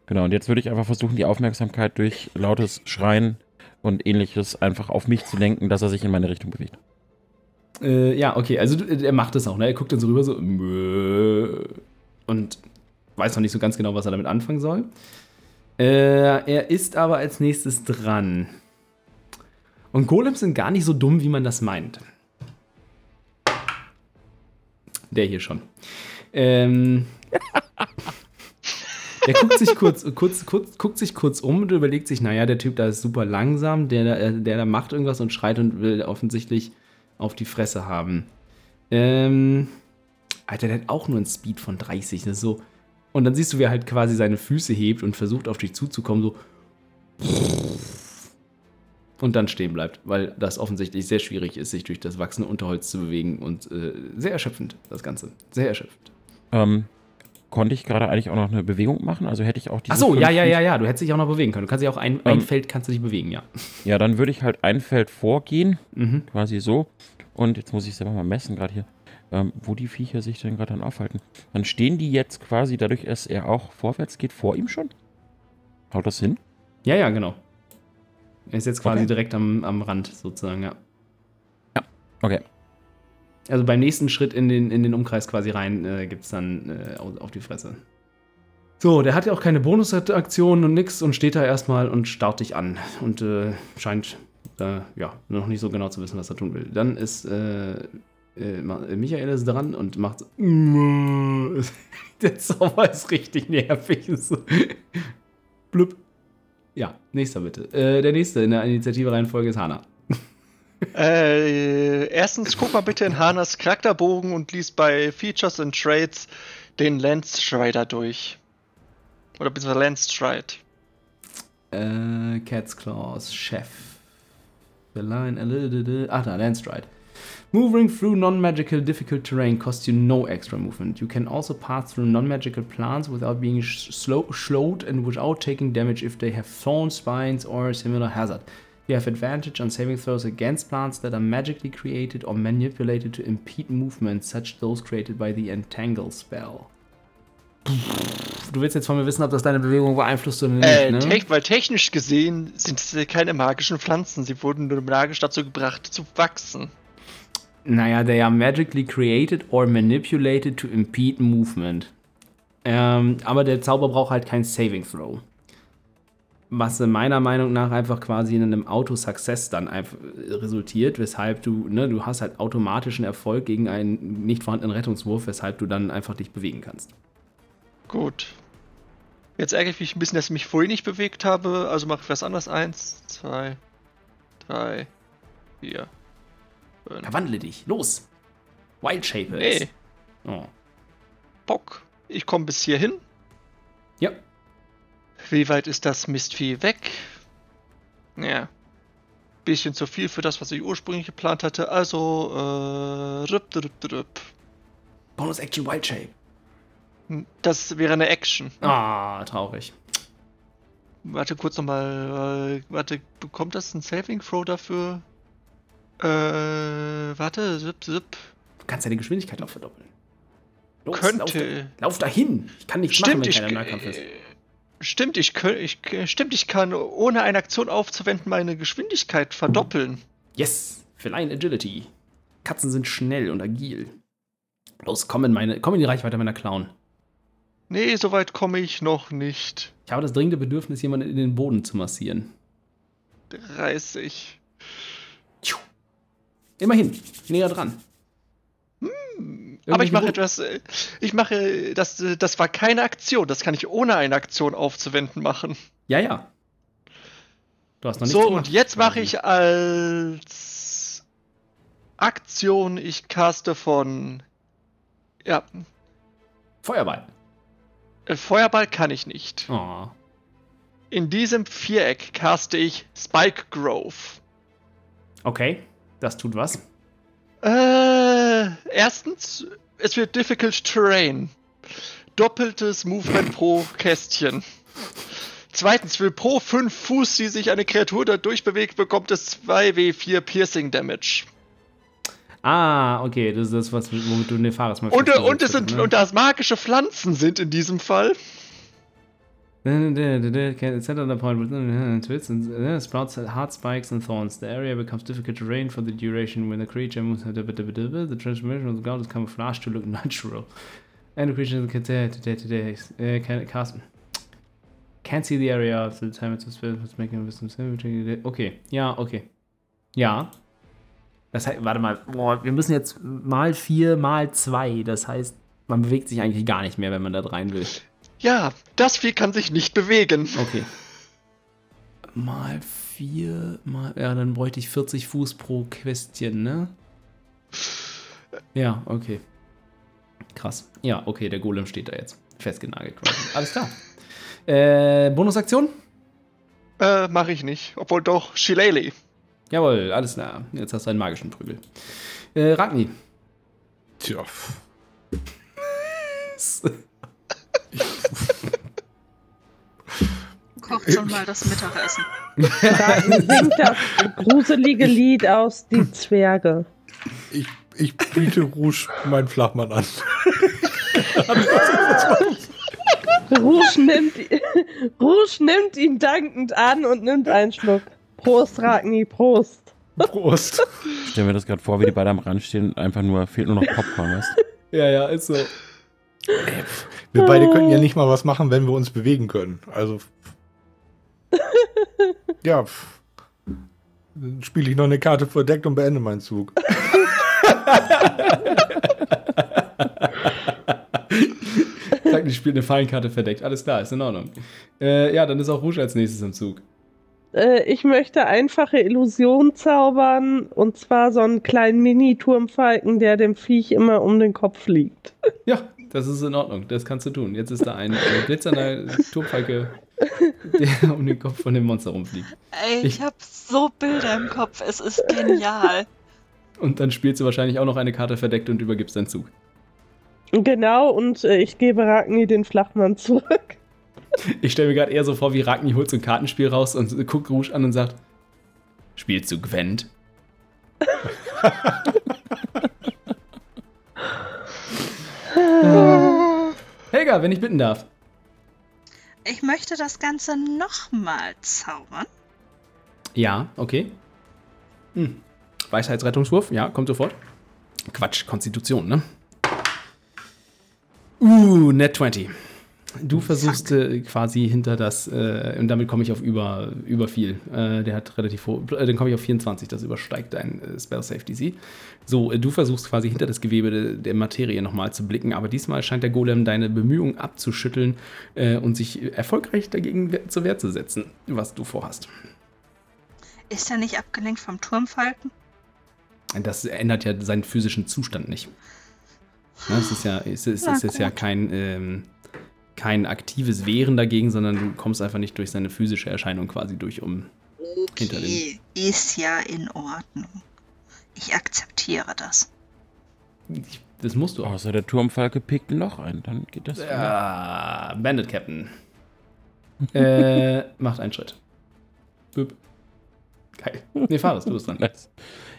[SPEAKER 5] Genau, und jetzt würde ich einfach versuchen, die Aufmerksamkeit durch lautes Schreien und ähnliches einfach auf mich zu lenken, dass er sich in meine Richtung bewegt.
[SPEAKER 2] Äh, ja, okay, also du- er macht das auch, ne? Er guckt dann so rüber, so und weiß noch nicht so ganz genau, was er damit anfangen soll. Äh, er ist aber als nächstes dran. Und Golems sind gar nicht so dumm, wie man das meint. Der hier schon. Ähm, *laughs* der guckt sich kurz, kurz, kurz, guckt sich kurz um und überlegt sich, naja, der Typ da ist super langsam, der, da- der da macht irgendwas und schreit und will offensichtlich auf die Fresse haben. Ähm, Alter, der hat auch nur einen Speed von 30, das ist so. Und dann siehst du, wie er halt quasi seine Füße hebt und versucht auf dich zuzukommen, so. Und dann stehen bleibt, weil das offensichtlich sehr schwierig ist, sich durch das wachsende Unterholz zu bewegen und äh, sehr erschöpfend, das Ganze. Sehr erschöpfend.
[SPEAKER 5] Ähm, konnte ich gerade eigentlich auch noch eine Bewegung machen? Also hätte ich auch diese.
[SPEAKER 2] Achso, ja,
[SPEAKER 5] fünf
[SPEAKER 2] ja,
[SPEAKER 5] Feet-
[SPEAKER 2] ja, ja, du hättest dich auch noch bewegen können. Du kannst dich auch ein, ein
[SPEAKER 5] Ähm.
[SPEAKER 2] Feld kannst du dich bewegen, ja.
[SPEAKER 5] Ja, dann würde ich halt ein Feld vorgehen,
[SPEAKER 2] Mhm.
[SPEAKER 5] quasi so. Und jetzt muss ich selber mal messen, gerade hier, ähm, wo die Viecher sich denn gerade dann aufhalten. Dann stehen die jetzt quasi, dadurch, dass er auch vorwärts geht, vor ihm schon? Haut das hin?
[SPEAKER 2] Ja, ja, genau. Er ist jetzt quasi
[SPEAKER 5] Okay.
[SPEAKER 2] direkt am, am Rand sozusagen, ja.
[SPEAKER 5] Okay.
[SPEAKER 2] Also beim nächsten Schritt in den, in den Umkreis quasi rein äh, gibt es dann äh, auf, auf die Fresse. So, der hat ja auch keine Bonusaktionen und nix und steht da erstmal und starrt dich an und äh, scheint äh, ja noch nicht so genau zu wissen, was er tun will. Dann ist äh, äh, Ma- Michael ist dran und macht so, *laughs* der Zauber ist richtig nervig. *laughs* So. Blub. Ja, nächster bitte. Äh, der nächste in der Initiative-Reihenfolge ist Hana. *laughs*
[SPEAKER 3] Äh, erstens, guck mal bitte in Hanas Charakterbogen und lies bei Features and Traits den Lance Strider durch. Oder beziehungsweise Lance Stride.
[SPEAKER 2] Äh, Cat's Claws, Chef. The line, a little, ah, da, Landstride. Moving through non-magical difficult terrain costs you no extra movement. You can also pass through non-magical plants without being slow, slowed and without taking damage if they have thorns, spines, or similar hazard. You have advantage on saving throws against plants that are magically created or manipulated to impede movement, such as those created by the Entangle spell. Du willst jetzt von mir wissen, ob das deine Bewegung beeinflusst oder nicht,
[SPEAKER 3] Äh,
[SPEAKER 2] ne?
[SPEAKER 3] te weil technisch gesehen sind es keine magischen Pflanzen. Sie wurden nur magisch dazu gebracht zu wachsen.
[SPEAKER 2] Naja, they are magically created or manipulated to impede movement. Ähm, aber der Zauber braucht halt kein Saving Throw. Was in meiner Meinung nach einfach quasi in einem Auto-Success dann resultiert, weshalb du, ne, du hast halt automatischen Erfolg gegen einen nicht vorhandenen Rettungswurf, weshalb du dann einfach dich bewegen kannst.
[SPEAKER 3] Gut. Jetzt ärgere ich mich ein bisschen, dass ich mich vorhin nicht bewegt habe. Also mache ich was anderes. Eins, zwei, drei, vier, fünf.
[SPEAKER 2] Verwandle dich, los! Wild Shape
[SPEAKER 3] Nee,
[SPEAKER 2] Oh.
[SPEAKER 3] Bock. Ich komme bis hierhin.
[SPEAKER 2] Ja,
[SPEAKER 3] Wie weit ist das Mistvieh weg? Ja. Bisschen zu viel für das, was ich ursprünglich geplant hatte. Also, äh, rüpp, rüpp, rüpp.
[SPEAKER 2] Bonus Action Wild Shape.
[SPEAKER 3] Das wäre eine Action.
[SPEAKER 2] Ah, traurig.
[SPEAKER 3] Warte kurz nochmal. Äh, warte, bekommt das ein Saving Throw dafür? Äh, warte, zip, zip.
[SPEAKER 2] Du kannst ja die Geschwindigkeit auch verdoppeln. Los,
[SPEAKER 3] Könnte.
[SPEAKER 2] Lauf, lauf dahin. Ich kann nichts machen,
[SPEAKER 3] Stimmt,
[SPEAKER 2] wenn
[SPEAKER 3] ich,
[SPEAKER 2] keiner Nahkampf ist.
[SPEAKER 3] äh, stimmt, ich, ich, stimmt, ich kann ohne eine Aktion aufzuwenden meine Geschwindigkeit verdoppeln.
[SPEAKER 2] Yes, Feline Agility. Katzen sind schnell und agil. Los, komm in, meine, komm in die Reichweite meiner Clown.
[SPEAKER 3] Nee, soweit komme ich noch nicht.
[SPEAKER 2] Ich habe das dringende Bedürfnis, jemanden in den Boden zu massieren.
[SPEAKER 3] 30.
[SPEAKER 2] Tschu. Immerhin, näher dran.
[SPEAKER 3] Aber ich mache etwas. äh, Ich mache. Das, äh, das war keine Aktion. Das kann ich ohne eine Aktion aufzuwenden machen.
[SPEAKER 2] Ja, ja. Du hast noch nichts
[SPEAKER 3] So,
[SPEAKER 2] gemacht.
[SPEAKER 3] und jetzt mache ich als Aktion. Ich caste von. Ja,
[SPEAKER 2] Feuerball.
[SPEAKER 3] äh, Feuerball kann ich nicht.
[SPEAKER 2] Oh.
[SPEAKER 3] In diesem Viereck caste ich Spike Grove.
[SPEAKER 2] Okay, das tut was.
[SPEAKER 3] Äh, erstens, es wird Difficult Terrain. Doppeltes Movement pro Kästchen. Zweitens, für pro 5 Fuß, die sich eine Kreatur dadurch bewegt, bekommt es 2w4 Piercing Damage.
[SPEAKER 2] Ah, okay, das ist das, was, womit du Nefaris mal
[SPEAKER 3] Und, äh, und, es sind,
[SPEAKER 2] ne?
[SPEAKER 3] und das magische Pflanzen sind in diesem Fall.
[SPEAKER 2] Uh, uh, sprouts hard spikes and thorns. The area becomes difficult terrain for the duration when the creature moves. The transformation of the god is camouflage to look natural. And the creature can uh, can cast can't see the area after the time it's it's making wisdom. Okay, ja, okay. Ja. Das heißt, warte mal, boah, wir müssen jetzt mal vier, mal zwei. Das heißt, man bewegt sich eigentlich gar nicht mehr, wenn man da rein will.
[SPEAKER 3] Ja, das Vieh kann sich nicht bewegen.
[SPEAKER 2] Okay. Mal vier, mal. Ja, dann bräuchte ich 40 Fuß pro Questchen, ne? Ja, okay. Krass. Ja, okay, der Golem steht da jetzt. Festgenagelt quasi. Alles klar. Äh, Bonusaktion?
[SPEAKER 3] Äh, mache ich nicht. Obwohl doch, Shillelagh.
[SPEAKER 2] Jawohl, alles klar. Jetzt hast du einen magischen Prügel. Äh, Ragni.
[SPEAKER 7] Tja. *laughs*
[SPEAKER 4] Kocht schon mal das Mittagessen.
[SPEAKER 6] Dann *laughs* singt das gruselige Lied aus Die Zwerge.
[SPEAKER 7] Ich, ich biete Rouge meinen Flachmann an.
[SPEAKER 6] Rouge nimmt, Rouge nimmt ihn dankend an und nimmt einen Schluck. Prost, Ragni, Prost.
[SPEAKER 7] Prost.
[SPEAKER 5] Ich stelle mir das gerade vor, wie die beide am Rand stehen und einfach nur fehlt nur noch Popcorn, weißt?
[SPEAKER 2] Ja, ja, ist so.
[SPEAKER 7] Wir beide könnten ja nicht mal was machen, wenn wir uns bewegen können. Also. *laughs* Ja. pff. Dann spiele ich noch eine Karte verdeckt und beende meinen Zug. *laughs*
[SPEAKER 2] Ragni spielt eine Fallenkarte verdeckt. Alles klar, ist in Ordnung. Äh, ja, dann ist auch Rouge als nächstes im Zug.
[SPEAKER 6] Äh, ich möchte einfache Illusion zaubern und zwar so einen kleinen Mini-Turmfalken, der dem Viech immer um den Kopf liegt.
[SPEAKER 2] Ja, das ist in Ordnung. Das kannst du tun. Jetzt ist da ein äh, glitzernder *laughs* Turmfalke, *laughs* der um den Kopf von dem Monster rumfliegt.
[SPEAKER 4] Ey, ich,
[SPEAKER 2] Ich-
[SPEAKER 4] hab so Bilder im Kopf. Es ist genial. *laughs*
[SPEAKER 2] Und dann spielst du wahrscheinlich auch noch eine Karte verdeckt und übergibst deinen Zug.
[SPEAKER 6] Genau, und äh, ich gebe Ragni den Flachmann zurück. *laughs*
[SPEAKER 2] Ich stelle mir gerade eher so vor, wie Ragni holt so ein Kartenspiel raus und guckt Rouge an und sagt: Spielst du Gwent? Helga, wenn ich bitten darf.
[SPEAKER 4] Ich möchte das Ganze nochmal zaubern.
[SPEAKER 2] Ja, okay. Hm. Weisheitsrettungswurf, ja, kommt sofort. Quatsch, Konstitution, ne? Uh, Net 20. Du versuchst äh, quasi hinter das, äh, und damit komme ich auf über, über viel. Äh, der hat relativ hoch, äh, dann komme ich auf 24, das übersteigt dein äh, Spell Safe DC. So, äh, du versuchst quasi hinter das Gewebe de, der Materie nochmal zu blicken, aber diesmal scheint der Golem deine Bemühungen abzuschütteln und sich erfolgreich dagegen we- zur Wehr zu setzen, was du vorhast.
[SPEAKER 4] Ist er nicht abgelenkt vom Turmfalken?
[SPEAKER 2] Das ändert ja seinen physischen Zustand nicht. Ne, es ist ja, es ist, es ist ja kein, ähm, kein aktives Wehren dagegen, sondern du kommst einfach nicht durch seine physische Erscheinung quasi durch, um. Hinter
[SPEAKER 4] Okay, ist ja in Ordnung. Ich akzeptiere das.
[SPEAKER 2] Ich, das musst du auch.
[SPEAKER 5] Außer der Turmfalke pickt noch ein, dann geht das.
[SPEAKER 2] Ja, Bandit Captain. *laughs* äh, macht einen Schritt. Büb. Geil. Nee, Fares, du bist dran.
[SPEAKER 5] Nice.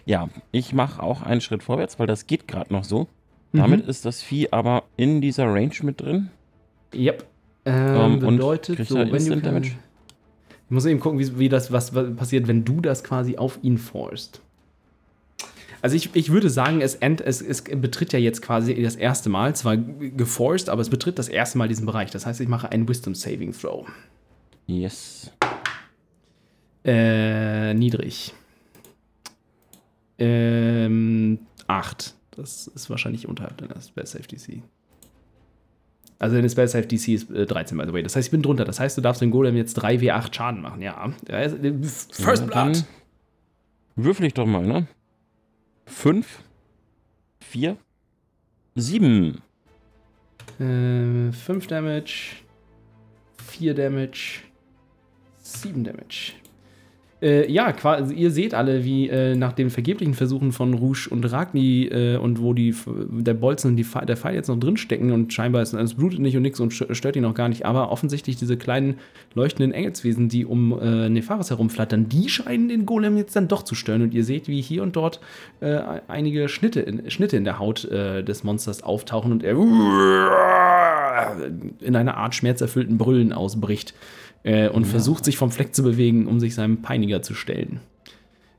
[SPEAKER 5] Ja, ich mache auch einen Schritt vorwärts, weil das geht gerade noch so. Damit
[SPEAKER 2] Mhm.
[SPEAKER 5] ist das Vieh aber in dieser Range mit drin.
[SPEAKER 2] Yep.
[SPEAKER 5] Ähm,
[SPEAKER 2] Ähm,
[SPEAKER 5] und
[SPEAKER 2] bedeutet, so,
[SPEAKER 5] er
[SPEAKER 2] wenn du
[SPEAKER 5] Damage?
[SPEAKER 2] Ich muss eben gucken, wie, wie das, was, was passiert, wenn du das quasi auf ihn forst. Also ich, ich würde sagen, es, end, es, es betritt ja jetzt quasi das erste Mal, zwar geforced, aber es betritt das erste Mal diesen Bereich. Das heißt, ich mache einen Wisdom Saving Throw.
[SPEAKER 5] Yes.
[SPEAKER 2] Äh, niedrig. Ähm, 8. Das ist wahrscheinlich unterhalb deiner Spell Safe DC. Also deine Spell Safe DC ist äh, 13, by the way. Das heißt, ich bin drunter. Das heißt, du darfst den Golem jetzt 3w8 Schaden machen. Ja. Ist- äh, First
[SPEAKER 5] Ja,
[SPEAKER 2] Blood.
[SPEAKER 5] Würfel ich doch mal, ne? Fünf, vier, sieben.
[SPEAKER 2] Äh, 5 Damage, 4 Damage, 7 Damage. Äh, ja, quasi, ihr seht alle, wie äh, nach den vergeblichen Versuchen von Rouge und Ragni äh, und wo die, der Bolzen und die, der Pfeil jetzt noch drin stecken und scheinbar ist, es blutet nicht und nichts und stört ihn auch gar nicht, aber offensichtlich diese kleinen leuchtenden Engelswesen, die um äh, Nefaris herumflattern, die scheinen den Golem jetzt dann doch zu stören und ihr seht, wie hier und dort äh, einige Schnitte in, Schnitte in der Haut äh, des Monsters auftauchen und er in einer Art schmerzerfüllten Brüllen ausbricht äh, und versucht sich vom Fleck zu bewegen, um sich seinem Peiniger zu stellen.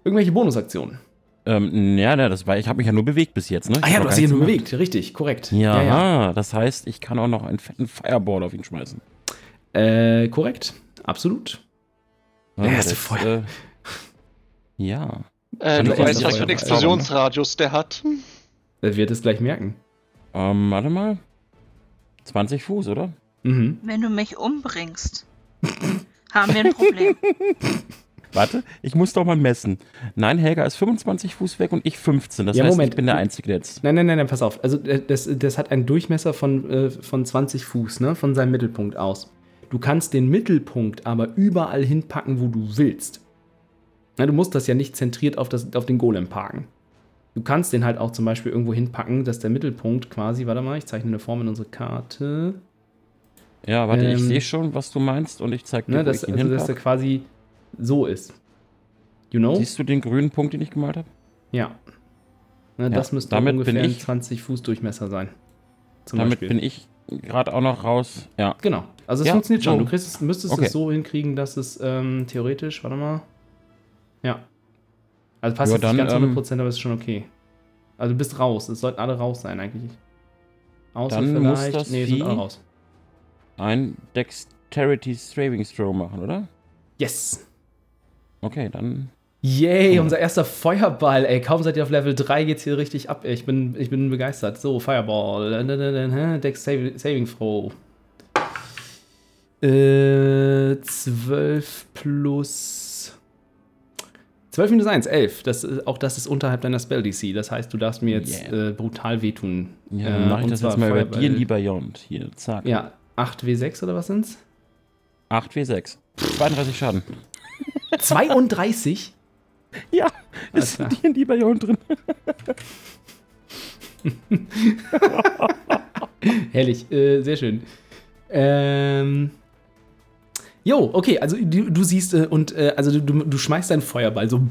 [SPEAKER 2] Irgendwelche Bonusaktionen.
[SPEAKER 5] Ähm, ja, ja, das war, ich habe mich ja nur bewegt bis jetzt, ne? Ich
[SPEAKER 2] Ah ja, du
[SPEAKER 5] noch
[SPEAKER 2] hast dich nur
[SPEAKER 5] nichts
[SPEAKER 2] bewegt, richtig, korrekt.
[SPEAKER 5] gemacht. Ja,
[SPEAKER 2] ja.
[SPEAKER 5] das heißt, ich kann auch noch einen fetten Fireball auf ihn schmeißen.
[SPEAKER 2] Äh, korrekt, absolut.
[SPEAKER 5] Ja,
[SPEAKER 2] Der erste
[SPEAKER 5] das,
[SPEAKER 2] Feuer.
[SPEAKER 5] Äh, ja.
[SPEAKER 3] Äh, du
[SPEAKER 2] ich
[SPEAKER 3] weißt, was für einen Explosionsradius der hat.
[SPEAKER 2] Er wird es gleich merken.
[SPEAKER 5] Ähm, warte mal. 20 Fuß, oder?
[SPEAKER 2] Mhm.
[SPEAKER 4] Wenn du mich umbringst, haben wir ein Problem. *laughs*
[SPEAKER 5] Warte, ich muss doch mal messen. Nein, Helga ist 25 Fuß weg und ich 15. Das
[SPEAKER 2] Ja,
[SPEAKER 5] heißt,
[SPEAKER 2] Moment.
[SPEAKER 5] ich bin der Einzige, der jetzt.
[SPEAKER 2] Nein, nein, nein, nein, pass auf. Also äh, das, das hat einen Durchmesser von, äh, von 20 Fuß, ne? Von seinem Mittelpunkt aus. Du kannst den Mittelpunkt aber überall hinpacken, wo du willst. Na, du musst das ja nicht zentriert auf, das, auf den Golem parken. Du kannst den halt auch zum Beispiel irgendwo hinpacken, dass der Mittelpunkt quasi, warte mal, ich zeichne eine Form in unsere Karte.
[SPEAKER 5] Ja, warte, ich
[SPEAKER 2] Ähm,
[SPEAKER 5] sehe schon, was du meinst und ich zeig dir,
[SPEAKER 2] Ne, dass,
[SPEAKER 5] ich ihn
[SPEAKER 2] also, dass der
[SPEAKER 5] hinpack.
[SPEAKER 2] quasi so ist. You know?
[SPEAKER 5] Siehst du den grünen Punkt, den ich gemalt habe?
[SPEAKER 2] Ja. Ne, das müsste
[SPEAKER 5] damit
[SPEAKER 2] ungefähr
[SPEAKER 5] ich-
[SPEAKER 2] 20 Fuß Durchmesser sein.
[SPEAKER 5] Damit
[SPEAKER 2] Beispiel.
[SPEAKER 5] bin ich gerade auch noch raus. Ja.
[SPEAKER 2] Genau. Also es
[SPEAKER 5] Ja,
[SPEAKER 2] funktioniert schon.
[SPEAKER 5] so.
[SPEAKER 2] Du kriegst, es- müsstest
[SPEAKER 5] Okay.
[SPEAKER 2] es so hinkriegen, dass es ähm, theoretisch, warte mal. Ja. Also passt
[SPEAKER 5] Ja,
[SPEAKER 2] jetzt
[SPEAKER 5] dann,
[SPEAKER 2] nicht ganz
[SPEAKER 5] ähm,
[SPEAKER 2] 100%, aber ist schon okay. Also du bist raus. Es sollten alle raus sein eigentlich. Außer
[SPEAKER 5] Dann muss
[SPEAKER 2] vielleicht.
[SPEAKER 5] das
[SPEAKER 2] nee, sind alle raus.
[SPEAKER 5] Ein Dexterity Saving Throw machen, oder?
[SPEAKER 2] Yes.
[SPEAKER 5] Okay, dann.
[SPEAKER 2] Yay,
[SPEAKER 5] Oh.
[SPEAKER 2] unser erster Feuerball, ey. Kaum seid ihr auf Level 3, geht's hier richtig ab. Ich bin, ich bin begeistert. So, Fireball. Dex Saving, Throw. Äh, 12 plus 12 minus 1, 11. Das, ist- auch das ist unterhalb deiner Spell DC. Das heißt, du darfst mir jetzt
[SPEAKER 5] Yeah.
[SPEAKER 2] äh, brutal wehtun.
[SPEAKER 5] Ja,
[SPEAKER 2] Äh,
[SPEAKER 5] mach ich das jetzt mal über
[SPEAKER 2] Feuerball.
[SPEAKER 5] D&D Beyond. Hier, zack.
[SPEAKER 2] Ja, 8W6 oder was sind's?
[SPEAKER 5] 8W6. 32 Schaden. *laughs*
[SPEAKER 2] 32?
[SPEAKER 5] Ja, ist
[SPEAKER 2] klar.
[SPEAKER 5] D&D Beyond drin. *laughs*
[SPEAKER 2] Herrlich, äh, sehr schön. Ähm. Jo, okay, also du, du siehst äh, und äh, also du, du, du schmeißt deinen Feuerball so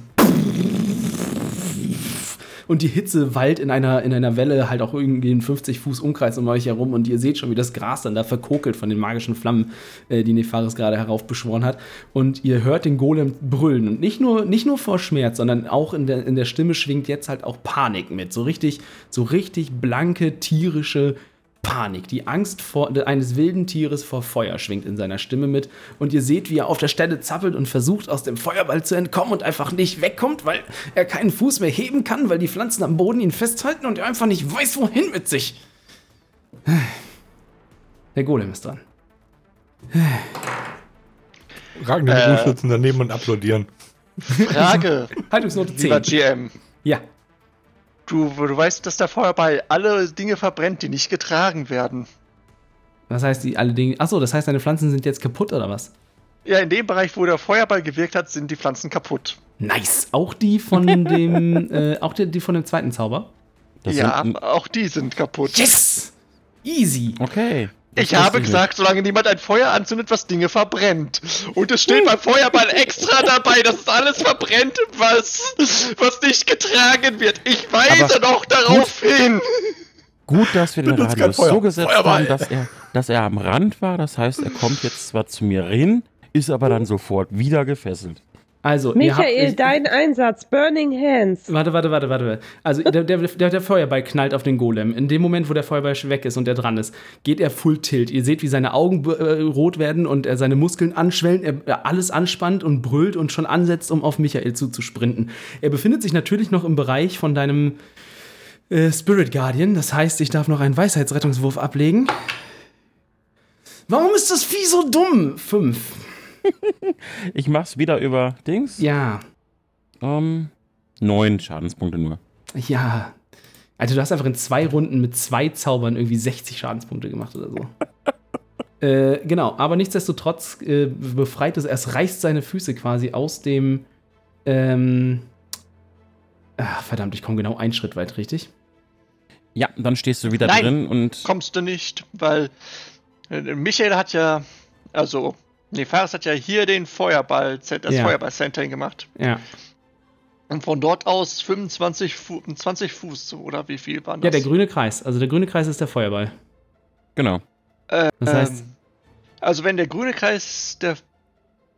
[SPEAKER 2] und die Hitze wallt in einer, in einer Welle halt auch irgendwie in 50 Fuß Umkreis um euch herum und ihr seht schon, wie das Gras dann da verkokelt von den magischen Flammen, äh, die Nefaris gerade heraufbeschworen hat. Und ihr hört den Golem brüllen und nicht nur, nicht nur vor Schmerz, sondern auch in der, in der Stimme schwingt jetzt halt auch Panik mit. So richtig, so richtig blanke, tierische Panik, die Angst vor, eines wilden Tieres vor Feuer schwingt in seiner Stimme mit. Und ihr seht, wie er auf der Stelle zappelt und versucht, aus dem Feuerball zu entkommen und einfach nicht wegkommt, weil er keinen Fuß mehr heben kann, weil die Pflanzen am Boden ihn festhalten und er einfach nicht weiß, wohin mit sich. Der Golem ist dran.
[SPEAKER 7] Ragen den
[SPEAKER 3] Äh.
[SPEAKER 7] Bogenschützen daneben und applaudieren.
[SPEAKER 3] Frage, *laughs*
[SPEAKER 2] Haltungsnote 10.
[SPEAKER 3] lieber GM.
[SPEAKER 2] Ja.
[SPEAKER 3] Du, du weißt, dass der Feuerball alle Dinge verbrennt, die nicht getragen werden.
[SPEAKER 2] Was heißt die alle Dinge? Achso, das heißt, deine Pflanzen sind jetzt kaputt oder was?
[SPEAKER 3] Ja, in dem Bereich, wo der Feuerball gewirkt hat, sind die Pflanzen kaputt.
[SPEAKER 2] Nice. Auch die von *laughs* dem, äh, auch die, die von dem zweiten Zauber.
[SPEAKER 5] Das
[SPEAKER 3] ja,
[SPEAKER 5] sind-
[SPEAKER 3] auch die sind kaputt.
[SPEAKER 2] Yes! Easy.
[SPEAKER 5] Okay. Das
[SPEAKER 3] Ich habe gesagt, solange niemand ein Feuer anzündet, was Dinge verbrennt. Und es steht beim Feuerball extra dabei, dass es alles verbrennt, was, was nicht getragen wird. Ich weise
[SPEAKER 5] Aber
[SPEAKER 3] doch darauf hin.
[SPEAKER 5] Gut, dass wir den
[SPEAKER 7] Benutzt
[SPEAKER 5] Radius so gesetzt
[SPEAKER 7] Feuerball.
[SPEAKER 5] haben, dass er, dass er am Rand war. Das heißt, er kommt jetzt zwar zu mir hin, ist aber dann sofort wieder gefesselt.
[SPEAKER 2] Also,
[SPEAKER 6] Michael,
[SPEAKER 2] habt,
[SPEAKER 6] dein Einsatz, Burning Hands.
[SPEAKER 2] Warte, warte, warte, warte. Also der, der, der, Feuerball knallt auf den Golem. In dem Moment, wo der Feuerball weg ist und der dran ist, geht er Full Tilt. Ihr seht, wie seine Augen äh, rot werden und er seine Muskeln anschwellen, er, er alles anspannt und brüllt und schon ansetzt, um auf Michael zuzusprinten. Er befindet sich natürlich noch im Bereich von deinem äh, Spirit Guardian. Das heißt, ich darf noch einen Weisheitsrettungswurf ablegen. Warum ist das Vieh so dumm? Fünf. *laughs*
[SPEAKER 5] Ich mach's wieder über Dings.
[SPEAKER 2] Ja,
[SPEAKER 5] Ähm, neun Schadenspunkte nur.
[SPEAKER 2] Ja. Also du hast einfach in zwei Runden mit zwei Zaubern irgendwie 60 Schadenspunkte gemacht oder so. *laughs* äh, genau, aber nichtsdestotrotz äh, befreit es, es reißt seine Füße quasi aus dem. Ähm, ach, verdammt, ich komme genau einen Schritt weit, richtig?
[SPEAKER 5] Ja, dann stehst du wieder
[SPEAKER 3] Nein.
[SPEAKER 5] drin und
[SPEAKER 3] Kommst du nicht, weil äh, Michael hat ja, also, nee, Fares hat ja hier den Feuerball, das
[SPEAKER 2] Ja.
[SPEAKER 3] Feuerball-Centering gemacht.
[SPEAKER 2] Ja.
[SPEAKER 3] Und von dort aus 25 Fu 20 Fuß, so, oder wie viel waren das?
[SPEAKER 2] Ja, der grüne Kreis. Also der grüne Kreis ist der Feuerball.
[SPEAKER 5] genau.
[SPEAKER 3] Äh,
[SPEAKER 2] Das heißt-
[SPEAKER 3] ähm, also wenn der grüne Kreis der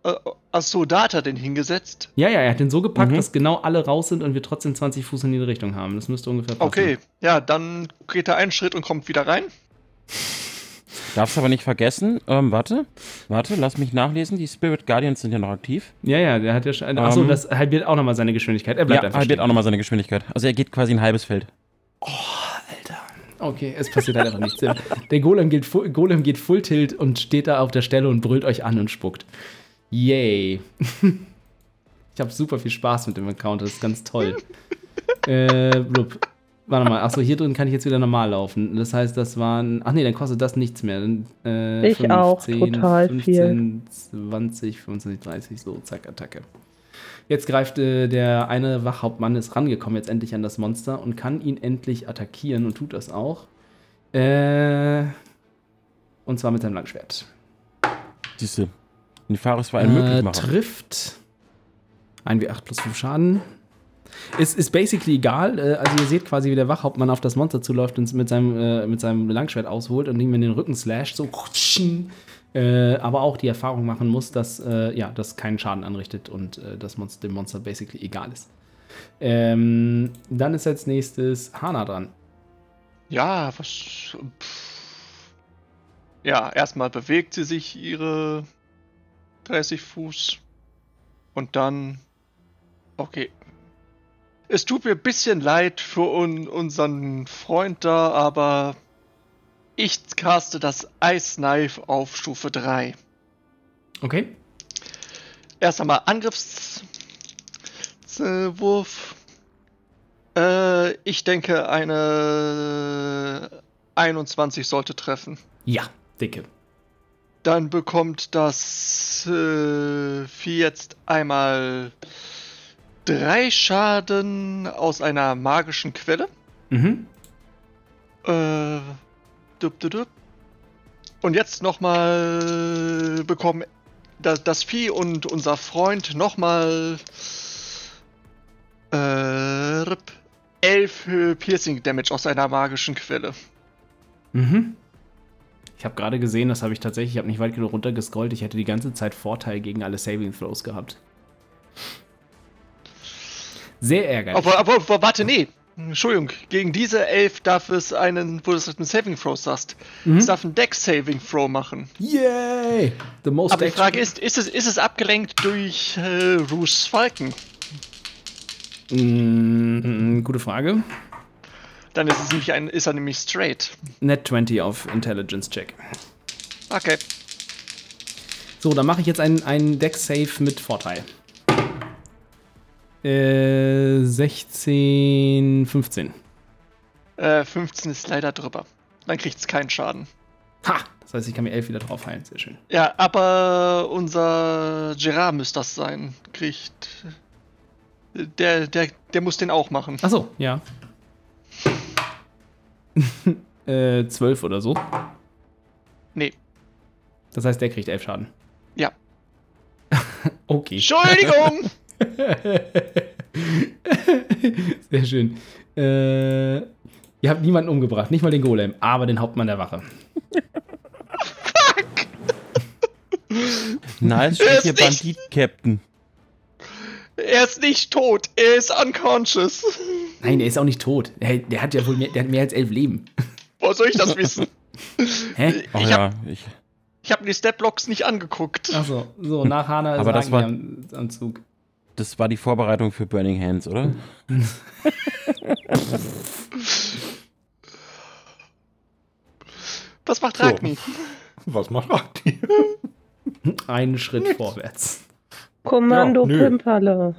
[SPEAKER 3] äh, Achso, da hat er den hingesetzt.
[SPEAKER 2] Ja, ja, er hat den so gepackt,
[SPEAKER 5] Mhm.
[SPEAKER 2] dass genau alle raus sind und wir trotzdem 20 Fuß in die Richtung haben. Das müsste ungefähr passen.
[SPEAKER 3] Okay, ja, dann geht er einen Schritt und kommt wieder rein.
[SPEAKER 5] Darfst aber nicht vergessen, ähm, warte, warte, lass mich nachlesen. Die Spirit Guardians sind ja noch aktiv.
[SPEAKER 2] Ja, ja, der hat ja schon. Achso,
[SPEAKER 5] Ähm.
[SPEAKER 2] das halbiert auch nochmal seine Geschwindigkeit. Er bleibt
[SPEAKER 5] ja,
[SPEAKER 2] einfach
[SPEAKER 5] halbiert
[SPEAKER 2] stehen.
[SPEAKER 5] auch nochmal seine Geschwindigkeit. Also er geht quasi ein halbes Feld.
[SPEAKER 2] Okay, es passiert halt einfach nichts. Der, Golem, geht, Golem geht Full Tilt und steht da auf der Stelle und brüllt euch an und spuckt. Yay. *laughs* Ich habe super viel Spaß mit dem Account, das ist ganz toll. *laughs* äh, blub. Warte mal, achso, hier drin kann ich jetzt wieder normal laufen. Das heißt, das waren. Ach nee, dann kostet das nichts mehr. Dann, äh,
[SPEAKER 6] Ich auch, total
[SPEAKER 2] 15, 20, 25, 30, so, zack, Attacke. Jetzt greift äh, der eine Wachhauptmann, ist rangekommen jetzt endlich an das Monster und kann ihn endlich attackieren und tut das auch. Äh, und zwar mit seinem Langschwert.
[SPEAKER 5] Siehste, Nefaris war ein
[SPEAKER 2] Äh,
[SPEAKER 5] Möglichmacher.
[SPEAKER 2] trifft 1w8 plus 5 Schaden. Ist, ist basically egal. Äh, also ihr seht quasi, wie der Wachhauptmann auf das Monster zuläuft und es mit seinem, äh, mit seinem Langschwert ausholt und ihm in den Rücken slasht. So. Äh, aber auch die Erfahrung machen muss, dass äh, ja, das keinen Schaden anrichtet und äh, das Monster, dem Monster basically egal ist. Ähm, dann ist als nächstes Hana dran.
[SPEAKER 3] Ja, was. Pff. Ja, erstmal bewegt sie sich ihre 30 Fuß. Und dann. Okay. Es tut mir ein bisschen leid für un unseren Freund da, aber. Ich caste das Ice Knife auf Stufe 3.
[SPEAKER 2] Okay.
[SPEAKER 3] Erst einmal Angriffs. äh, Wurf. Äh, ich denke, eine 21 sollte treffen.
[SPEAKER 2] Ja, dicke.
[SPEAKER 3] Dann bekommt das äh, Vieh jetzt einmal drei Schaden aus einer magischen Quelle.
[SPEAKER 2] Mhm.
[SPEAKER 3] Äh, dup, dup, dup. Und jetzt nochmal bekommen das, das Vieh und unser Freund nochmal äh, elf Piercing Damage aus einer magischen Quelle.
[SPEAKER 2] Mhm. Ich habe gerade gesehen, das habe ich tatsächlich, ich habe nicht weit genug runtergescrollt, ich hätte die ganze Zeit Vorteil gegen alle Saving Throws gehabt. Sehr ärgerlich.
[SPEAKER 3] Aber, aber, aber warte, nee. Entschuldigung, gegen diese elf darf es einen, wo du es mit Saving Throw sagst,
[SPEAKER 2] Mhm.
[SPEAKER 3] es darf ein Deck Saving Throw machen.
[SPEAKER 2] Yay! The most
[SPEAKER 3] Aber die Frage ist, ist es, ist es abgelenkt durch äh, Rouge's Falken?
[SPEAKER 2] Mm, gute Frage.
[SPEAKER 3] Dann ist, es nämlich ein, ist er nämlich straight.
[SPEAKER 2] Net 20 auf Intelligence Check.
[SPEAKER 3] Okay.
[SPEAKER 2] So, dann mache ich jetzt einen, einen Deck-Save mit Vorteil. Äh, 16, 15.
[SPEAKER 3] Äh, 15 ist leider drüber. Dann kriegt es keinen Schaden.
[SPEAKER 2] Ha! Das heißt, ich kann mir 11 wieder drauf heilen. Sehr schön.
[SPEAKER 3] Ja, aber unser Gerard müsste das sein. Kriegt. Der, der, der muss den auch machen.
[SPEAKER 2] Achso, ja. *laughs* äh, 12 oder so.
[SPEAKER 3] Nee.
[SPEAKER 2] Das heißt, der kriegt 11 Schaden.
[SPEAKER 3] Ja. *laughs*
[SPEAKER 2] Okay.
[SPEAKER 3] Entschuldigung! *laughs* *laughs*
[SPEAKER 2] Sehr schön. Äh, ihr habt niemanden umgebracht, nicht mal den Golem, aber den Hauptmann der Wache.
[SPEAKER 5] Nice,
[SPEAKER 3] Er ist
[SPEAKER 5] hier Bandit-Captain.
[SPEAKER 3] er ist nicht tot, er ist unconscious.
[SPEAKER 2] Nein, der ist auch nicht tot. Der, der hat ja wohl mehr, der hat mehr als elf Leben.
[SPEAKER 3] Woher soll ich das wissen?
[SPEAKER 2] Hä?
[SPEAKER 5] Oh
[SPEAKER 3] ich
[SPEAKER 5] ja,
[SPEAKER 3] hab,
[SPEAKER 5] ich,
[SPEAKER 3] ich hab die Statblocks nicht angeguckt.
[SPEAKER 2] Achso, so, nach Hana ist
[SPEAKER 5] Aber das war-
[SPEAKER 2] am, am Zug.
[SPEAKER 5] Das war die Vorbereitung für Burning Hands, oder? *laughs*
[SPEAKER 3] Was macht
[SPEAKER 7] So.
[SPEAKER 3] Ragni?
[SPEAKER 7] Was macht Ragni? *laughs*
[SPEAKER 2] Einen Schritt vorwärts.
[SPEAKER 6] Kommando
[SPEAKER 7] Ja.
[SPEAKER 6] Pimperle.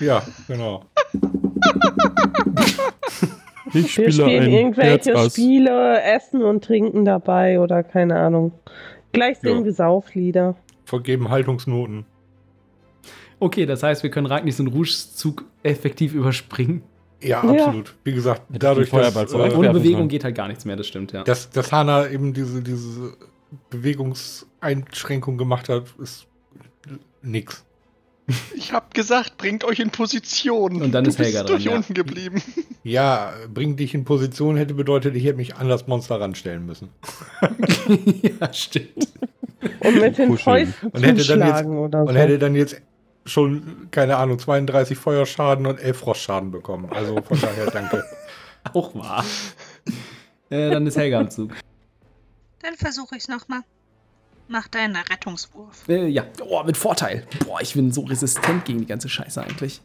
[SPEAKER 7] Ja, genau. *laughs*
[SPEAKER 5] Ich
[SPEAKER 6] Wir spielen irgendwelche Spiele, essen und trinken dabei oder keine Ahnung. Gleich singen
[SPEAKER 7] Ja.
[SPEAKER 6] wir Sauflieder.
[SPEAKER 7] Vergeben Haltungsnoten.
[SPEAKER 2] Okay, das heißt, wir können Ragnis und Rouges Zug effektiv überspringen.
[SPEAKER 7] Ja,
[SPEAKER 6] Ja.
[SPEAKER 7] absolut. Wie gesagt,
[SPEAKER 5] Hätte
[SPEAKER 7] dadurch, dass, äh,
[SPEAKER 2] Ohne Bewegung geht halt gar nichts mehr, das stimmt, ja.
[SPEAKER 7] dass, dass Hana eben diese, diese Bewegungseinschränkung gemacht hat, ist nix. *laughs*
[SPEAKER 3] Ich hab gesagt, bringt euch in Position.
[SPEAKER 2] Und dann
[SPEAKER 3] du
[SPEAKER 2] ist Helga
[SPEAKER 3] bist
[SPEAKER 2] dran,
[SPEAKER 3] durch
[SPEAKER 2] ja.
[SPEAKER 3] unten geblieben. *laughs*
[SPEAKER 7] Ja, bring dich in Position hätte bedeutet, ich hätte mich an das Monster ranstellen müssen. *laughs*
[SPEAKER 2] ja, stimmt.
[SPEAKER 6] Und mit den. Fäusten
[SPEAKER 7] Und hätte dann jetzt-
[SPEAKER 6] zuschlagen oder so.
[SPEAKER 7] Und hätte dann jetzt schon, keine Ahnung, 32 Feuerschaden und 11 Frostschaden bekommen. Also von daher danke. *laughs*
[SPEAKER 2] Auch wahr. äh, dann ist Helga am Zug.
[SPEAKER 4] Dann versuche ich es nochmal. Mach deinen Rettungswurf.
[SPEAKER 2] Äh, ja, oh, mit Vorteil. Boah, ich bin so resistent gegen die ganze Scheiße eigentlich.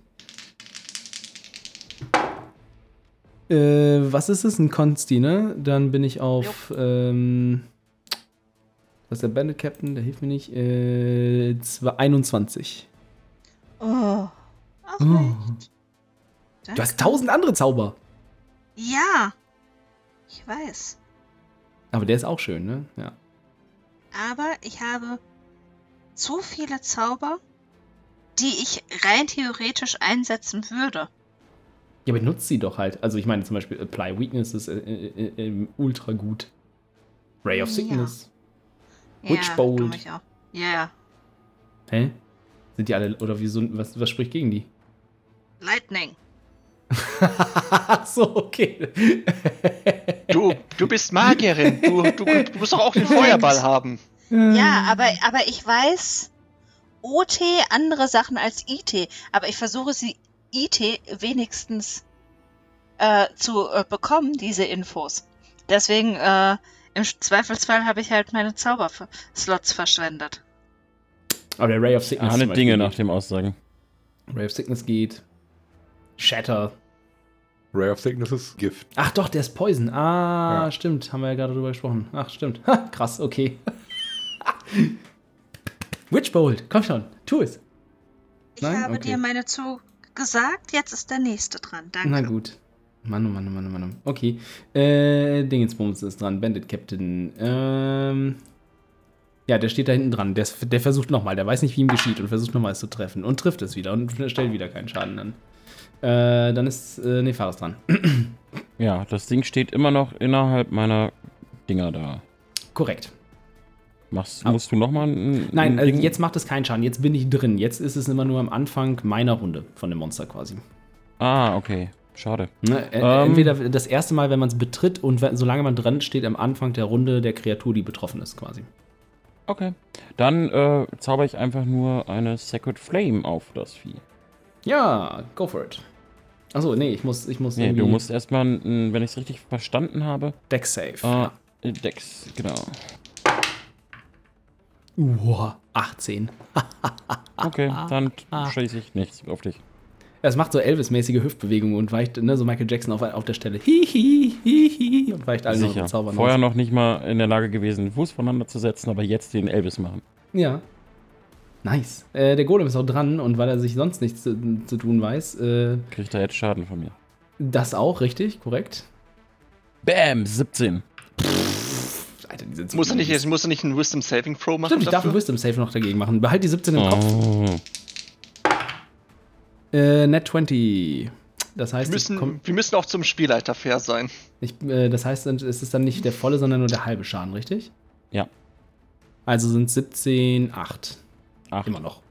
[SPEAKER 2] Äh, was ist es? Ein Konsti, ne? Dann bin ich auf, ähm, was ist der Bandit Captain? Der hilft mir nicht. Äh, zwei- 21.
[SPEAKER 4] Oh. Auch
[SPEAKER 2] Oh.
[SPEAKER 4] nicht.
[SPEAKER 2] Du hast tausend andere Zauber.
[SPEAKER 4] Ja. Ich weiß.
[SPEAKER 2] Aber der ist auch schön, ne? Ja.
[SPEAKER 4] Aber ich habe zu viele Zauber, die ich rein theoretisch einsetzen würde.
[SPEAKER 2] Ja, aber nutzt sie doch halt. Also ich meine zum Beispiel Apply Weakness ist äh, äh, äh, ultra gut. Ray of
[SPEAKER 4] Ja.
[SPEAKER 2] Sickness.
[SPEAKER 4] Ja,
[SPEAKER 2] Witchbolt.
[SPEAKER 4] auch. Ja,
[SPEAKER 2] Hä? Sind die alle, oder wieso, was, was spricht gegen die?
[SPEAKER 4] Lightning. *laughs*
[SPEAKER 2] So, okay. *laughs*
[SPEAKER 3] Du, du bist Magierin. Du, du, du musst doch auch den Feuerball haben.
[SPEAKER 4] Ja, aber, aber ich weiß OT andere Sachen als IT. Aber ich versuche sie IT wenigstens äh, zu äh, bekommen, diese Infos. Deswegen, äh, im Zweifelsfall habe ich halt meine Zauberslots verschwendet.
[SPEAKER 2] Aber der Ray of Sickness.
[SPEAKER 5] Ahne Dinge
[SPEAKER 2] geht.
[SPEAKER 5] nach dem Aussagen.
[SPEAKER 2] Ray of Sickness geht. Shatter.
[SPEAKER 7] Ray of Sickness ist Gift.
[SPEAKER 2] Ach doch, der ist Poison. Ah,
[SPEAKER 7] Ja.
[SPEAKER 2] stimmt. Haben wir ja gerade drüber gesprochen. Ach, stimmt. Ha, krass, okay. *laughs* Witchbolt, komm schon, tu es.
[SPEAKER 4] Ich
[SPEAKER 2] Nein?
[SPEAKER 4] habe
[SPEAKER 2] Okay.
[SPEAKER 4] dir meine zu gesagt, jetzt ist der nächste dran. Danke.
[SPEAKER 2] Na gut. Mann, oh Mann, oh Mann, oh Mann. Okay. Äh, Dingensbums ist dran. Bandit Captain. Ähm. Ja, der steht da hinten dran. Der, der versucht nochmal. Der weiß nicht, wie ihm geschieht und versucht nochmal es zu treffen. Und trifft es wieder und stellt wieder keinen Schaden an. Äh, dann ist. Äh, nee, Fares dran. *clears throat*
[SPEAKER 5] Ja, das Ding steht immer noch innerhalb meiner Dinger da.
[SPEAKER 2] Korrekt.
[SPEAKER 5] Machst,
[SPEAKER 2] Ah.
[SPEAKER 5] musst du nochmal ein.
[SPEAKER 2] Nein,
[SPEAKER 5] ein
[SPEAKER 2] äh,
[SPEAKER 5] Ding-
[SPEAKER 2] jetzt macht es keinen Schaden. Jetzt bin ich drin. Jetzt ist es immer nur am Anfang meiner Runde von dem Monster quasi.
[SPEAKER 5] Ah, okay. Schade.
[SPEAKER 2] Ne? Ä-
[SPEAKER 5] Ähm.
[SPEAKER 2] Entweder das erste Mal, wenn man es betritt und solange man drin steht, am Anfang der Runde der Kreatur, die betroffen ist quasi.
[SPEAKER 5] Okay. Dann äh, zauber ich einfach nur eine Sacred Flame auf das Vieh.
[SPEAKER 2] Ja, go for it. Achso, nee, ich muss, ich muss
[SPEAKER 5] Nee, du musst erstmal, wenn ich es richtig verstanden habe,
[SPEAKER 2] Deck Save.
[SPEAKER 5] äh, Dex, genau.
[SPEAKER 2] Uah, 18. *laughs*
[SPEAKER 5] Okay, dann *laughs* schieße ich nichts auf dich.
[SPEAKER 2] Es macht so Elvis-mäßige Hüftbewegungen und weicht, ne, so Michael Jackson auf, auf der Stelle. Hihi, hihi, und weicht allen noch
[SPEAKER 5] Sicher.
[SPEAKER 2] Zaubern
[SPEAKER 5] Vorher
[SPEAKER 2] aus.
[SPEAKER 5] noch nicht mal in der Lage gewesen, den Fuß voneinander zu setzen, aber jetzt den Elvis machen.
[SPEAKER 2] Ja. Nice. Äh, der Golem ist auch dran und weil er sich sonst nichts zu, zu tun weiß, äh,
[SPEAKER 5] Kriegt er jetzt Schaden von mir.
[SPEAKER 2] das auch, richtig, korrekt.
[SPEAKER 5] Bam, 17.
[SPEAKER 2] Alter, die sind so
[SPEAKER 3] Muss er nicht,
[SPEAKER 2] mies.
[SPEAKER 3] muss er nicht einen Wisdom Saving Throw machen?
[SPEAKER 2] Stimmt, ich darf
[SPEAKER 3] dafür?
[SPEAKER 2] einen Wisdom Save noch dagegen machen. Behalt die 17 im Kopf.
[SPEAKER 5] Oh.
[SPEAKER 2] Äh, Net 20. Das
[SPEAKER 3] wir,
[SPEAKER 2] heißt, komm,
[SPEAKER 3] müssen, wir müssen auch zum Spielleiter fair sein.
[SPEAKER 2] ich, äh, das heißt, es ist dann nicht der volle, sondern nur der halbe Schaden, richtig?
[SPEAKER 5] Ja.
[SPEAKER 2] Also sind 17, 8.
[SPEAKER 5] Acht.
[SPEAKER 2] Immer noch.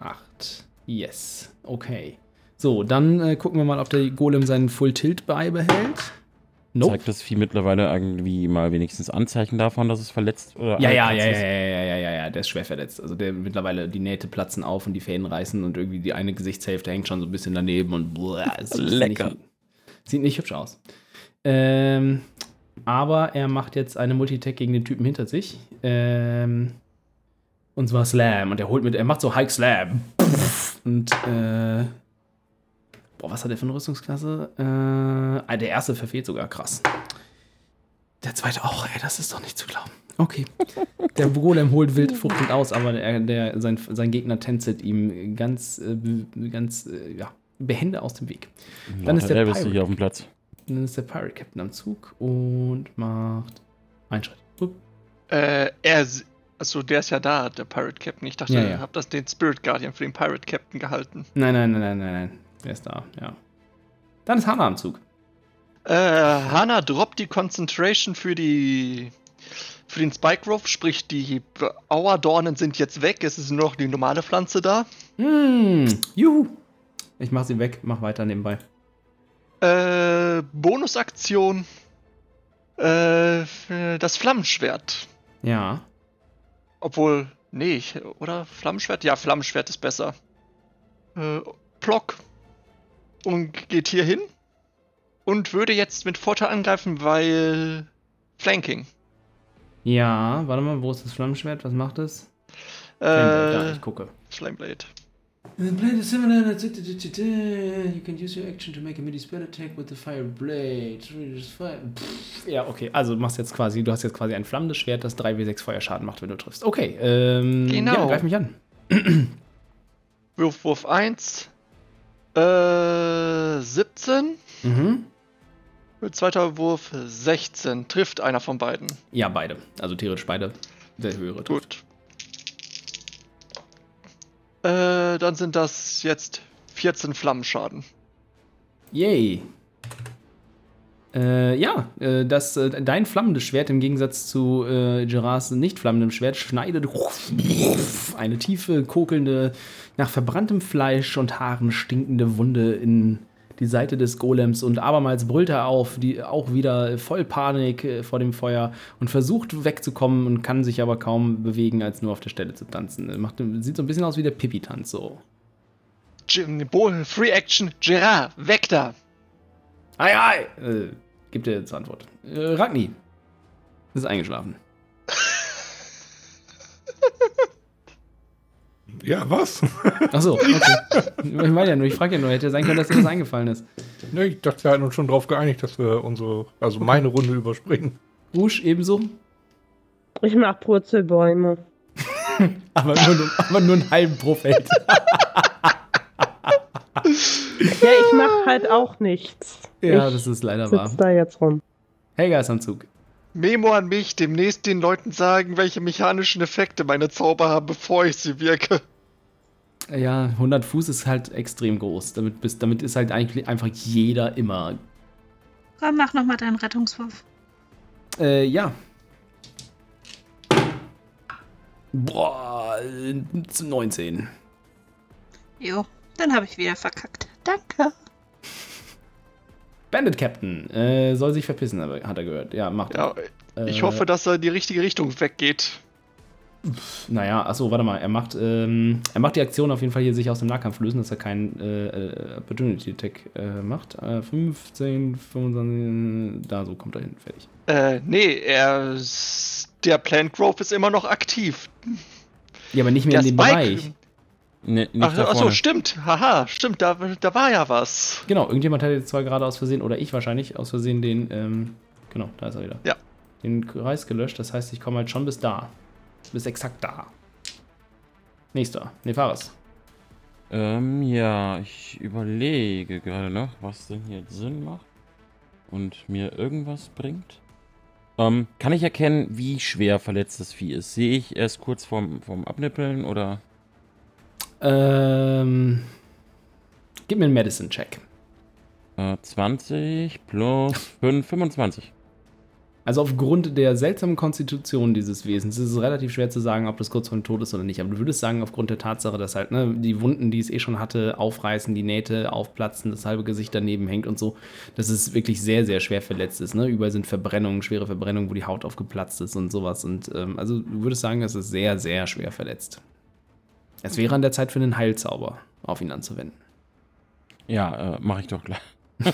[SPEAKER 2] 8. Yes. Okay. So, dann äh, gucken wir mal, ob der Golem seinen Full Tilt beibehält. Nope.
[SPEAKER 5] Zeigt das Vieh mittlerweile irgendwie mal wenigstens Anzeichen davon, dass es verletzt oder
[SPEAKER 2] Ja, ja, ja, ja,
[SPEAKER 5] ist?
[SPEAKER 2] ja, ja, ja, ja, ja, der ist schwer verletzt. Also der mittlerweile, die Nähte platzen auf und die Fäden reißen und irgendwie die eine Gesichtshälfte hängt schon so ein bisschen daneben und boah, es sieht
[SPEAKER 5] Lecker.
[SPEAKER 2] Nicht, sieht nicht hübsch aus. Ähm, aber er macht jetzt eine Multitech gegen den Typen hinter sich. Ähm, und zwar Slam. Und er holt mit, er macht so Hike Slam. Und, äh, boah, was hat er für eine Rüstungsklasse? Äh, ah, der erste verfehlt sogar, krass. Der zweite auch, ey, das ist doch nicht zu glauben. Okay. Der Golem holt wild fuchtend aus, aber der, der, sein, sein Gegner tänzelt ihm ganz, äh, ganz äh, ja, behende aus dem Weg. Dann ist der Pirate.
[SPEAKER 5] hier auf dem Platz.
[SPEAKER 2] Dann ist der Pirate Captain am Zug und macht einen Schritt. Upp.
[SPEAKER 3] Äh, er, also der ist ja da, der Pirate Captain. Ich dachte,
[SPEAKER 2] Ja,
[SPEAKER 3] ja,
[SPEAKER 2] ja.
[SPEAKER 3] hab das den Spirit Guardian für den Pirate Captain gehalten.
[SPEAKER 2] Nein, nein, nein, nein, nein, nein. Der ist da, ja. Dann ist Hannah am Zug.
[SPEAKER 3] Äh, Hana droppt die Concentration für die für den Spike Growth, sprich die Auerdornen sind jetzt weg, es ist nur noch die normale Pflanze da.
[SPEAKER 2] Mm, juhu. Ich mach sie weg, mach weiter nebenbei.
[SPEAKER 3] Äh, Bonusaktion. Äh, das Flammenschwert.
[SPEAKER 2] Ja.
[SPEAKER 3] Obwohl, nee, ich, oder? Flammenschwert? Ja, Flammenschwert ist besser. Äh, Block. Und geht hier hin. Und würde jetzt mit Vorteil angreifen, weil Flanking.
[SPEAKER 2] Ja, warte mal, wo ist das Flammenschwert? Was macht es? Flammenblade, da,
[SPEAKER 3] Äh,
[SPEAKER 2] ich gucke.
[SPEAKER 3] Flameblade.
[SPEAKER 2] The blade is similar. You can use your action to make a midi spell attack with the fire blade. Ja, okay. Also du machst jetzt quasi, du hast jetzt quasi ein flammendes Schwert, das 3w6 Feuerschaden macht, wenn du triffst. Okay, ähm,
[SPEAKER 3] Genau.
[SPEAKER 2] ja, greif mich an.
[SPEAKER 3] Wurf, Wurf 1. Äh, 17.
[SPEAKER 2] Mhm.
[SPEAKER 3] Zweiter Wurf 16. Trifft einer von beiden.
[SPEAKER 2] Ja, beide. Also theoretisch beide der höhere trifft.
[SPEAKER 3] Gut. Äh, dann sind das jetzt 14 Flammenschaden.
[SPEAKER 2] Yay. Äh, ja, äh, das, äh, dein flammendes Schwert im Gegensatz zu äh, Gerards nicht flammendem Schwert schneidet eine tiefe, kokelnde, nach verbranntem Fleisch und Haaren stinkende Wunde in die Seite des Golems und abermals brüllt er auf, die auch wieder voll Panik äh, vor dem Feuer und versucht wegzukommen und kann sich aber kaum bewegen, als nur auf der Stelle zu tanzen. Macht, sieht so ein bisschen aus wie der Pippi-Tanz so.
[SPEAKER 3] Free Action, Gerard, weg da!
[SPEAKER 2] Ei, ei! Äh, gibt er zur Antwort. Äh, Ragni. Ist eingeschlafen.
[SPEAKER 7] Ja, was? *laughs*
[SPEAKER 2] Achso, okay. ich meine ja nur, ich frage ja nur, hätte sein können, dass dir das eingefallen ist.
[SPEAKER 7] ne, ich dachte, wir hatten uns schon darauf geeinigt, dass wir unsere, also meine Runde überspringen.
[SPEAKER 2] Rouge ebenso,
[SPEAKER 6] Ich mach Purzelbäume. *laughs*
[SPEAKER 2] aber nur, aber nur einen halben pro Feld. *laughs*
[SPEAKER 6] halt auch nichts.
[SPEAKER 2] Ja,
[SPEAKER 6] ich
[SPEAKER 2] das ist leider wahr.
[SPEAKER 6] da jetzt rum.
[SPEAKER 2] Helga ist am Zug.
[SPEAKER 3] Memo an mich, demnächst den Leuten sagen, welche mechanischen Effekte meine Zauber haben, bevor ich sie wirke.
[SPEAKER 2] Ja, 100 Fuß ist halt extrem groß. Damit, bist, damit ist halt eigentlich einfach jeder immer.
[SPEAKER 4] Komm, mach nochmal deinen Rettungswurf.
[SPEAKER 2] Äh, ja. Boah, äh, 19.
[SPEAKER 4] Jo, dann habe ich wieder verkackt. Danke.
[SPEAKER 2] Bandit Captain äh, soll sich verpissen, aber hat er gehört. Ja, macht
[SPEAKER 3] Ja,
[SPEAKER 2] er.
[SPEAKER 3] ich
[SPEAKER 2] Äh,
[SPEAKER 3] hoffe, dass er in die richtige Richtung weggeht.
[SPEAKER 2] Naja, achso, warte mal. Er macht, ähm, er macht die Aktion auf jeden Fall hier sich aus dem Nahkampf lösen, dass er keinen äh, äh, Opportunity Attack äh, macht. Äh, 15, 25, da so kommt er hin, fertig.
[SPEAKER 3] Äh, nee, er. Der Plant Growth ist immer noch aktiv.
[SPEAKER 2] Ja, aber nicht mehr
[SPEAKER 3] Der
[SPEAKER 2] in dem
[SPEAKER 3] Spike.
[SPEAKER 2] Bereich.
[SPEAKER 5] Ne, nicht
[SPEAKER 3] Ach, achso, stimmt. Haha, stimmt, da, da war ja was.
[SPEAKER 2] Genau, irgendjemand hat jetzt zwar gerade aus Versehen, oder ich wahrscheinlich, aus Versehen den, ähm, genau, da ist er wieder.
[SPEAKER 3] Ja.
[SPEAKER 2] Den Kreis gelöscht, das heißt, ich komme halt schon bis da. Bis exakt da. Nächster. Ne, Fahrers.
[SPEAKER 5] Ähm, ja, ich überlege gerade noch, was denn hier Sinn macht und mir irgendwas bringt. Ähm, kann ich erkennen, wie schwer verletzt das Vieh ist? Sehe ich erst kurz vorm, vorm Abnippeln oder?
[SPEAKER 2] Ähm, gib mir einen Medicine-Check.
[SPEAKER 5] Äh, 20 plus 5, 25.
[SPEAKER 2] Also aufgrund der seltsamen Konstitution dieses Wesens ist es relativ schwer zu sagen, ob das kurz vor dem Tod ist oder nicht. Aber du würdest sagen, aufgrund der Tatsache, dass halt ne, die Wunden, die es eh schon hatte, aufreißen, die Nähte aufplatzen, das halbe Gesicht daneben hängt und so, dass es wirklich sehr, sehr schwer verletzt ist. Ne? Überall sind Verbrennungen, schwere Verbrennungen, wo die Haut aufgeplatzt ist und sowas. Und ähm, also du würdest sagen, es ist sehr, sehr schwer verletzt. Es wäre an der Zeit für einen Heilzauber auf ihn anzuwenden.
[SPEAKER 5] Ja, äh, mache ich doch gleich. *laughs*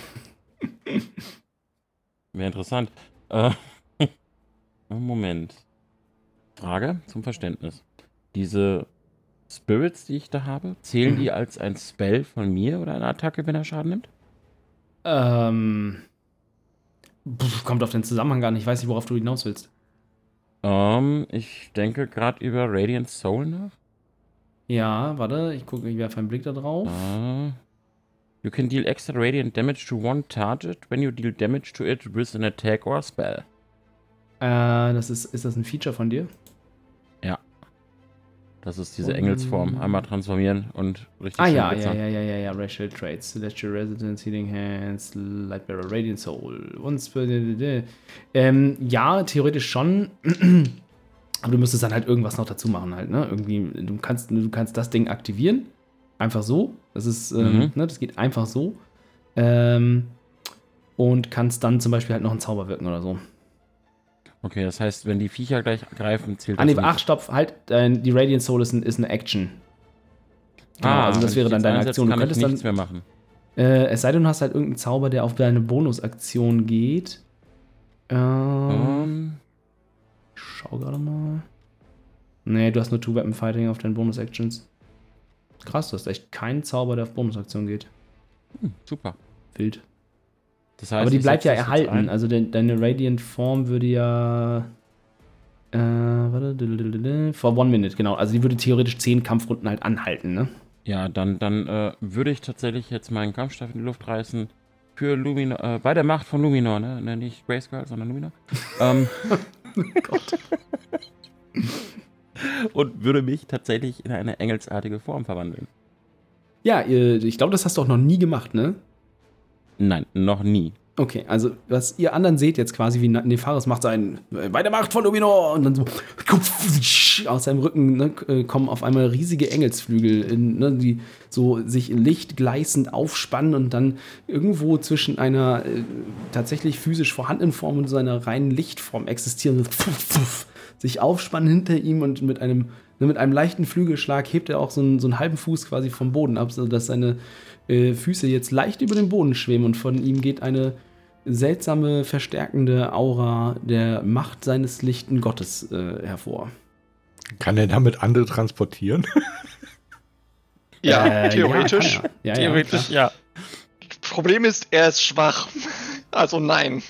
[SPEAKER 5] Wäre interessant. Äh, *laughs* Moment. Frage zum Verständnis. Diese Spirits, die ich da habe, zählen
[SPEAKER 2] Mhm.
[SPEAKER 5] die als ein Spell von mir oder eine Attacke, wenn er Schaden nimmt?
[SPEAKER 2] Ähm, pf, kommt auf den Zusammenhang an. Ich weiß nicht, worauf du hinaus willst.
[SPEAKER 5] Ähm, ich denke gerade über Radiant Soul nach.
[SPEAKER 2] Ja, warte, ich gucke, ich werfe einen Blick da drauf.
[SPEAKER 5] Äh, you can deal extra radiant damage to one target when you deal damage to it with an attack or spell.
[SPEAKER 2] Äh, das ist, ist das ein Feature von dir?
[SPEAKER 5] Das ist diese Engelsform. Einmal transformieren und richtig
[SPEAKER 2] Ah ja, ja, ja, ja, ja, ja, Racial Traits. Celestial Residence, Healing Hands, Lightbearer, Radiant Soul. Und ähm, ja, theoretisch schon. *clears throat* Aber du müsstest dann halt irgendwas noch dazu machen halt, ne? Irgendwie, du kannst, du kannst das Ding aktivieren. Einfach so. Das ist, ähm,
[SPEAKER 5] Mhm.
[SPEAKER 2] ne, das geht einfach so. Ähm, und kannst dann zum Beispiel halt noch einen Zauber wirken oder so.
[SPEAKER 5] Okay, das heißt, wenn die Viecher gleich greifen, zählt
[SPEAKER 2] Ah, nee,
[SPEAKER 5] nicht.
[SPEAKER 2] ach, stopp, halt, dein, die Radiant Soul ist, ein, ist eine Action. Genau,
[SPEAKER 5] Ah,
[SPEAKER 2] also das wäre
[SPEAKER 5] ich
[SPEAKER 2] dann deine Aktion. Du
[SPEAKER 5] Kann ich
[SPEAKER 2] könntest dann,
[SPEAKER 5] nichts mehr machen.
[SPEAKER 2] Äh, es sei denn, du hast halt irgendeinen Zauber, der auf deine Bonusaktion geht. Ähm,
[SPEAKER 5] Ähm,
[SPEAKER 2] ich schau gerade mal. Nee, du hast nur Two-Weapon-Fighting auf deinen Bonus-Actions. Krass, du hast echt keinen Zauber, der auf Bonusaktion geht.
[SPEAKER 5] hm, super.
[SPEAKER 2] Wild.
[SPEAKER 5] Das heißt,
[SPEAKER 2] Aber die bleibt ja erhalten. Also de deine Radiant-Form würde ja. Äh, warte. For one minute, genau. Also die würde theoretisch 10 Kampfrunden halt anhalten, ne?
[SPEAKER 5] Ja, dann, dann äh, würde ich tatsächlich jetzt meinen Kampfstab in die Luft reißen. Für Luminor, äh, bei der Macht von Luminor, ne? ne nicht Grayskull, sondern Luminor. ähm, *laughs*
[SPEAKER 2] Gott.
[SPEAKER 5] Und würde mich tatsächlich in eine engelsartige Form verwandeln.
[SPEAKER 2] Ja, ich glaube, das hast du auch noch nie gemacht, ne?
[SPEAKER 5] Nein, noch nie.
[SPEAKER 2] Okay, also was ihr anderen seht jetzt quasi, wie Nefaris macht sein äh, bei der Macht von Luminor und dann so aus seinem Rücken ne, äh, kommen auf einmal riesige Engelsflügel, in, ne, die so sich lichtgleißend aufspannen und dann irgendwo zwischen einer äh, tatsächlich physisch vorhandenen Form und seiner reinen Lichtform existieren, sich aufspannen hinter ihm und mit einem, ne, mit einem leichten Flügelschlag hebt er auch so einen, so einen halben Fuß quasi vom Boden ab, sodass seine äh, Füße jetzt leicht über dem Boden schweben und von ihm geht eine seltsame, verstärkende Aura der Macht seines lichten Gottes äh, hervor.
[SPEAKER 7] Kann er damit andere transportieren? *laughs*
[SPEAKER 3] Ja,
[SPEAKER 2] Äh,
[SPEAKER 3] theoretisch.
[SPEAKER 2] Ja, ja,
[SPEAKER 5] Theoretisch, ja.
[SPEAKER 3] Problem ist, er ist schwach. *laughs* Also nein.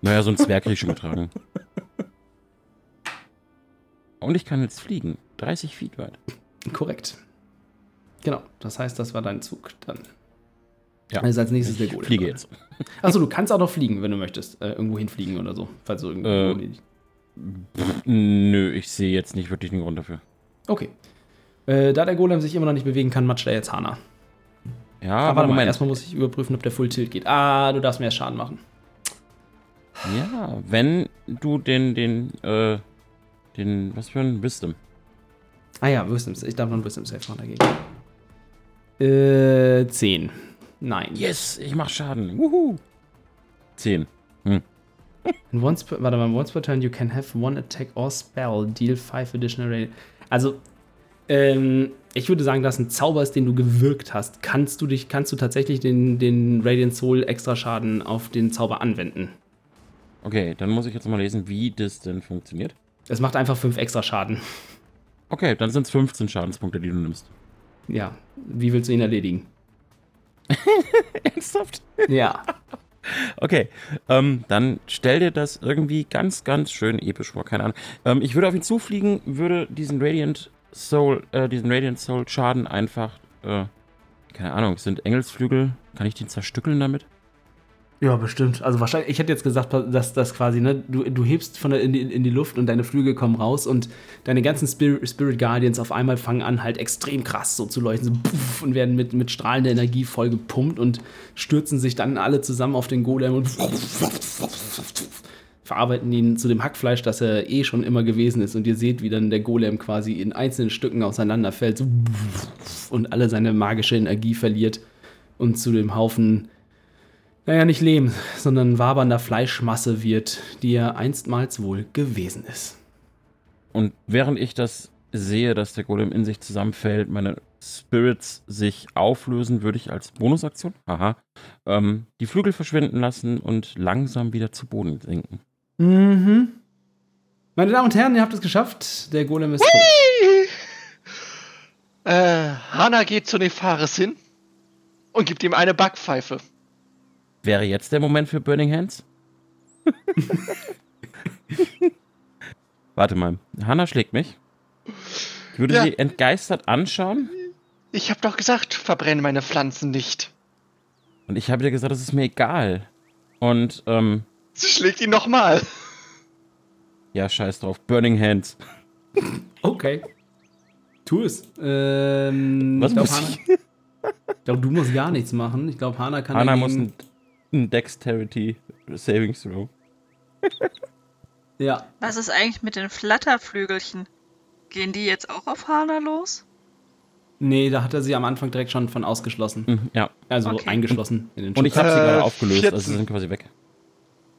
[SPEAKER 5] Naja, so ein Zwerg hätte ich schon getragen. Und ich kann jetzt fliegen. 30 Feet weit.
[SPEAKER 2] Korrekt. Genau, das heißt, das war dein Zug dann.
[SPEAKER 5] Ja.
[SPEAKER 2] Also als nächstes der
[SPEAKER 5] Ich
[SPEAKER 2] Golem.
[SPEAKER 5] fliege jetzt.
[SPEAKER 2] Achso, du kannst auch noch fliegen, wenn du möchtest. Äh, irgendwo hinfliegen oder so. Falls du irgendwo.
[SPEAKER 5] Äh. Nö, ich sehe jetzt nicht wirklich einen Grund dafür.
[SPEAKER 2] Okay. Äh, da der Golem sich immer noch nicht bewegen kann, matscht er jetzt Hana.
[SPEAKER 5] Ja,
[SPEAKER 2] Aber
[SPEAKER 5] aber
[SPEAKER 2] warte mal,
[SPEAKER 5] Moment.
[SPEAKER 2] erstmal muss ich überprüfen, ob der Full Tilt geht. Ah, du darfst mehr Schaden machen.
[SPEAKER 5] Ja, wenn du den, den, äh, den, was für ein Wisdom?
[SPEAKER 2] Ah ja, Wisdom. Ich darf noch ein Wisdom Safe machen dagegen. Äh, 10. Nein.
[SPEAKER 5] Yes, ich mach Schaden. Wuhu. Zehn.
[SPEAKER 2] And once per, warte mal, once per turn you can have one attack or spell, deal 5 additional radiant. Also, ähm, ich würde sagen, dass ein Zauber ist, den du gewirkt hast. Kannst du dich, kannst du tatsächlich den, den Radiant Soul extra Schaden auf den Zauber anwenden?
[SPEAKER 5] Okay, dann muss ich jetzt mal lesen, wie das denn funktioniert.
[SPEAKER 2] Es macht einfach 5 extra Schaden.
[SPEAKER 5] Okay, dann sind es 15 Schadenspunkte, die du nimmst.
[SPEAKER 2] Ja. Wie willst du ihn erledigen? *laughs*
[SPEAKER 5] Ernsthaft?
[SPEAKER 2] Ja. *laughs*
[SPEAKER 5] Okay, ähm, dann stell dir das irgendwie ganz, ganz schön episch vor, keine Ahnung. Ähm, ich würde auf ihn zufliegen, würde diesen Radiant Soul, äh, diesen Radiant Soul Schaden einfach, äh, keine Ahnung, es sind Engelsflügel, kann ich den zerstückeln damit?
[SPEAKER 2] Ja, bestimmt. Also wahrscheinlich, ich hätte jetzt gesagt, dass das quasi, ne, du, du hebst von der, in, die, in die Luft und deine Flügel kommen raus und deine ganzen Spirit, Spirit Guardians auf einmal fangen an, halt extrem krass so zu leuchten, so puff, und werden mit, mit strahlender Energie voll gepumpt und stürzen sich dann alle zusammen auf den Golem und verarbeiten ihn zu dem Hackfleisch, das er eh schon immer gewesen ist. Und ihr seht, wie dann der Golem quasi in einzelnen Stücken auseinanderfällt so und alle seine magische Energie verliert und zu dem Haufen naja, nicht Lehm, sondern wabernder Fleischmasse wird, die er einstmals wohl gewesen ist.
[SPEAKER 5] Und während ich das sehe, dass der Golem in sich zusammenfällt, meine Spirits sich auflösen, würde ich als Bonusaktion, haha, ähm, die Flügel verschwinden lassen und langsam wieder zu Boden sinken.
[SPEAKER 2] Mhm. Meine Damen und Herren, ihr habt es geschafft. Der Golem ist tot.
[SPEAKER 3] Äh, Hana geht zu Nefaris hin und gibt ihm eine Backpfeife.
[SPEAKER 5] Wäre jetzt der Moment für Burning Hands? *laughs* Warte mal, Hannah schlägt mich. Ich würde
[SPEAKER 3] Ja.
[SPEAKER 5] sie entgeistert anschauen
[SPEAKER 3] Ich hab doch gesagt, verbrenne meine Pflanzen nicht.
[SPEAKER 5] und ich habe dir gesagt, das ist mir egal. Und, ähm,
[SPEAKER 3] Sie schlägt ihn nochmal.
[SPEAKER 5] ja, scheiß drauf, Burning Hands.
[SPEAKER 2] Okay. Tu es. Ähm,
[SPEAKER 5] Was
[SPEAKER 2] ich glaub,
[SPEAKER 5] muss ich?
[SPEAKER 2] ich glaube, du musst gar nichts machen. Ich glaube, Hana kann
[SPEAKER 5] Hannah muss ein, ein Dexterity Saving Throw. *laughs*
[SPEAKER 2] Ja.
[SPEAKER 4] Was ist eigentlich mit den Flatterflügelchen? Gehen die jetzt auch auf Hana los?
[SPEAKER 2] Nee, da hat er sie am Anfang direkt schon von ausgeschlossen.
[SPEAKER 5] Mhm, ja.
[SPEAKER 2] Also
[SPEAKER 4] Okay.
[SPEAKER 2] eingeschlossen in den
[SPEAKER 5] Und ich
[SPEAKER 2] Schutz.
[SPEAKER 5] habe sie
[SPEAKER 3] Äh,
[SPEAKER 5] gerade aufgelöst, also
[SPEAKER 3] 14.
[SPEAKER 5] sie sind quasi weg.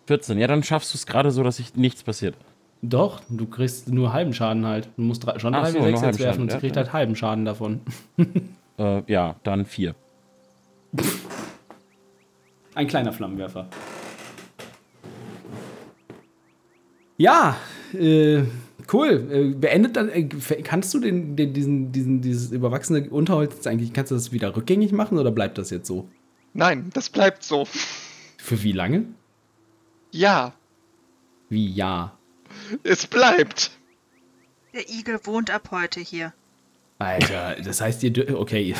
[SPEAKER 5] 14. Ja, dann schaffst du es gerade so, dass sich nichts passiert.
[SPEAKER 2] Doch, du kriegst nur halben Schaden halt. Du musst drei, schon drei
[SPEAKER 5] so,
[SPEAKER 2] wie
[SPEAKER 5] nur
[SPEAKER 2] sechs
[SPEAKER 5] halben
[SPEAKER 2] jetzt werfen
[SPEAKER 5] Schaden,
[SPEAKER 2] und sie
[SPEAKER 5] ja,
[SPEAKER 2] kriegt
[SPEAKER 5] ja.
[SPEAKER 2] halt halben Schaden davon.
[SPEAKER 5] Äh, ja, dann 4.
[SPEAKER 2] Ein kleiner Flammenwerfer. Ja, äh, cool. Äh, beendet dann, äh, kannst du den, den, diesen, diesen, dieses überwachsene Unterholz jetzt eigentlich, kannst du das wieder rückgängig machen oder bleibt das jetzt so?
[SPEAKER 3] Nein, das bleibt so.
[SPEAKER 2] Für wie lange?
[SPEAKER 3] Ja,
[SPEAKER 2] Wie ja.
[SPEAKER 3] es bleibt.
[SPEAKER 4] Der Igel wohnt ab heute hier.
[SPEAKER 2] Alter, das heißt, ihr, okay.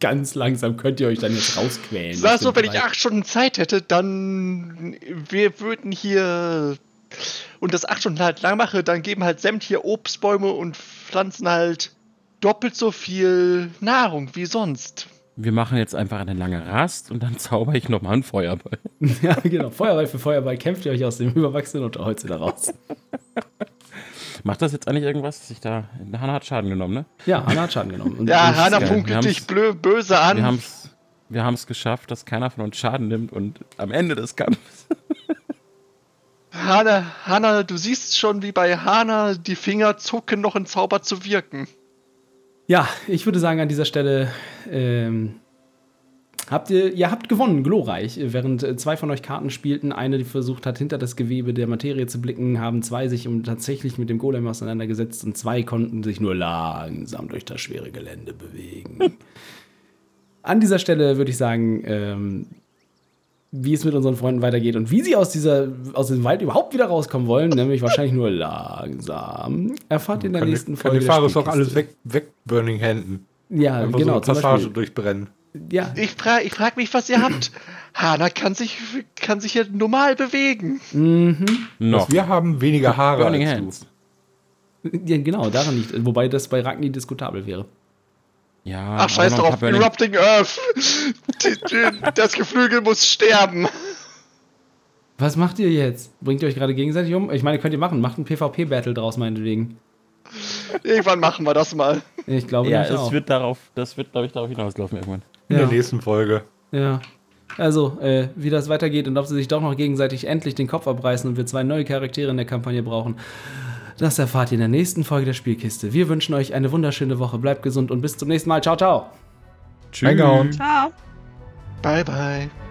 [SPEAKER 2] Ganz langsam könnt ihr euch dann jetzt rausquälen.
[SPEAKER 3] Sag so, wenn ich acht Stunden Zeit hätte, dann wir würden hier und das acht Stunden halt lang mache, dann geben halt sämtliche Obstbäume und Pflanzen halt doppelt so viel Nahrung wie sonst.
[SPEAKER 5] Wir machen jetzt einfach eine lange Rast und dann *laughs* zauber ich nochmal einen Feuerball. *laughs*
[SPEAKER 2] Ja, genau. Feuerball für Feuerball kämpft ihr euch aus dem überwachsenen Unterholz wieder raus. *laughs*
[SPEAKER 5] Macht das jetzt eigentlich irgendwas? dass Ich da. Hannah hat Schaden genommen, ne?
[SPEAKER 2] Ja, Hanna hat Schaden genommen. Und
[SPEAKER 3] Ja, Hanna.
[SPEAKER 5] Wir
[SPEAKER 3] funkelt dich
[SPEAKER 5] haben's-
[SPEAKER 3] blö böse an.
[SPEAKER 5] Wir haben's, wir haben es geschafft, dass keiner von uns Schaden nimmt und am Ende des Kampfes. *laughs*
[SPEAKER 3] Hanna, Hanna, du siehst schon, wie bei Hanna die Finger zucken, noch ein Zauber zu wirken.
[SPEAKER 2] Ja, ich würde sagen, an dieser Stelle ähm, habt ihr, ihr habt gewonnen, glorreich. Während äh, zwei von euch Karten spielten, eine, die versucht hat, hinter das Gewebe der Materie zu blicken, haben zwei sich um, tatsächlich mit dem Golem auseinandergesetzt und zwei konnten sich nur langsam durch das schwere Gelände bewegen. *laughs* an dieser Stelle würde ich sagen, ähm, wie es mit unseren Freunden weitergeht und wie sie aus, dieser, aus diesem Wald überhaupt wieder rauskommen wollen, *laughs* nämlich wahrscheinlich nur langsam, erfahrt ihr in der
[SPEAKER 7] Kann,
[SPEAKER 2] nächsten
[SPEAKER 7] kann
[SPEAKER 2] Folge.
[SPEAKER 7] die
[SPEAKER 2] der
[SPEAKER 7] Fahrer auch alles weg, weg Burning Händen.
[SPEAKER 2] Ja,
[SPEAKER 7] Einfach
[SPEAKER 2] genau,
[SPEAKER 7] so eine Passage durchbrennen.
[SPEAKER 2] Ja,
[SPEAKER 3] Ich frage ich frag mich, was ihr habt. *clears throat* Hana kann sich, kann sich ja normal bewegen.
[SPEAKER 2] mhm.
[SPEAKER 5] Noch.
[SPEAKER 7] Wir haben weniger Haare
[SPEAKER 5] Burning
[SPEAKER 7] als
[SPEAKER 5] Hands.
[SPEAKER 2] ja genau, daran liegt. Wobei das bei Ragni diskutabel wäre.
[SPEAKER 5] Ja,
[SPEAKER 3] Ach, scheiß drauf. Erupting Earth. Die, *laughs* die, das Geflügel muss sterben.
[SPEAKER 2] Was macht ihr jetzt? Bringt ihr euch gerade gegenseitig um? Ich meine, könnt ihr machen. Macht ein PvP-Battle draus, meinetwegen.
[SPEAKER 3] Irgendwann machen wir das mal.
[SPEAKER 2] Ich glaube
[SPEAKER 5] Ja, es
[SPEAKER 2] auch.
[SPEAKER 5] wird darauf, das wird, glaube ich, darauf hinauslaufen irgendwann.
[SPEAKER 7] In
[SPEAKER 2] ja.
[SPEAKER 7] der nächsten Folge.
[SPEAKER 2] Ja. Also, äh, wie das weitergeht und ob sie sich doch noch gegenseitig endlich den Kopf abreißen und wir zwei neue Charaktere in der Kampagne brauchen, das erfahrt ihr in der nächsten Folge der Spielkiste. Wir wünschen euch eine wunderschöne Woche. Bleibt gesund und bis zum nächsten Mal. Ciao, ciao.
[SPEAKER 7] Reingehauen.
[SPEAKER 4] Ciao.
[SPEAKER 3] Bye, bye.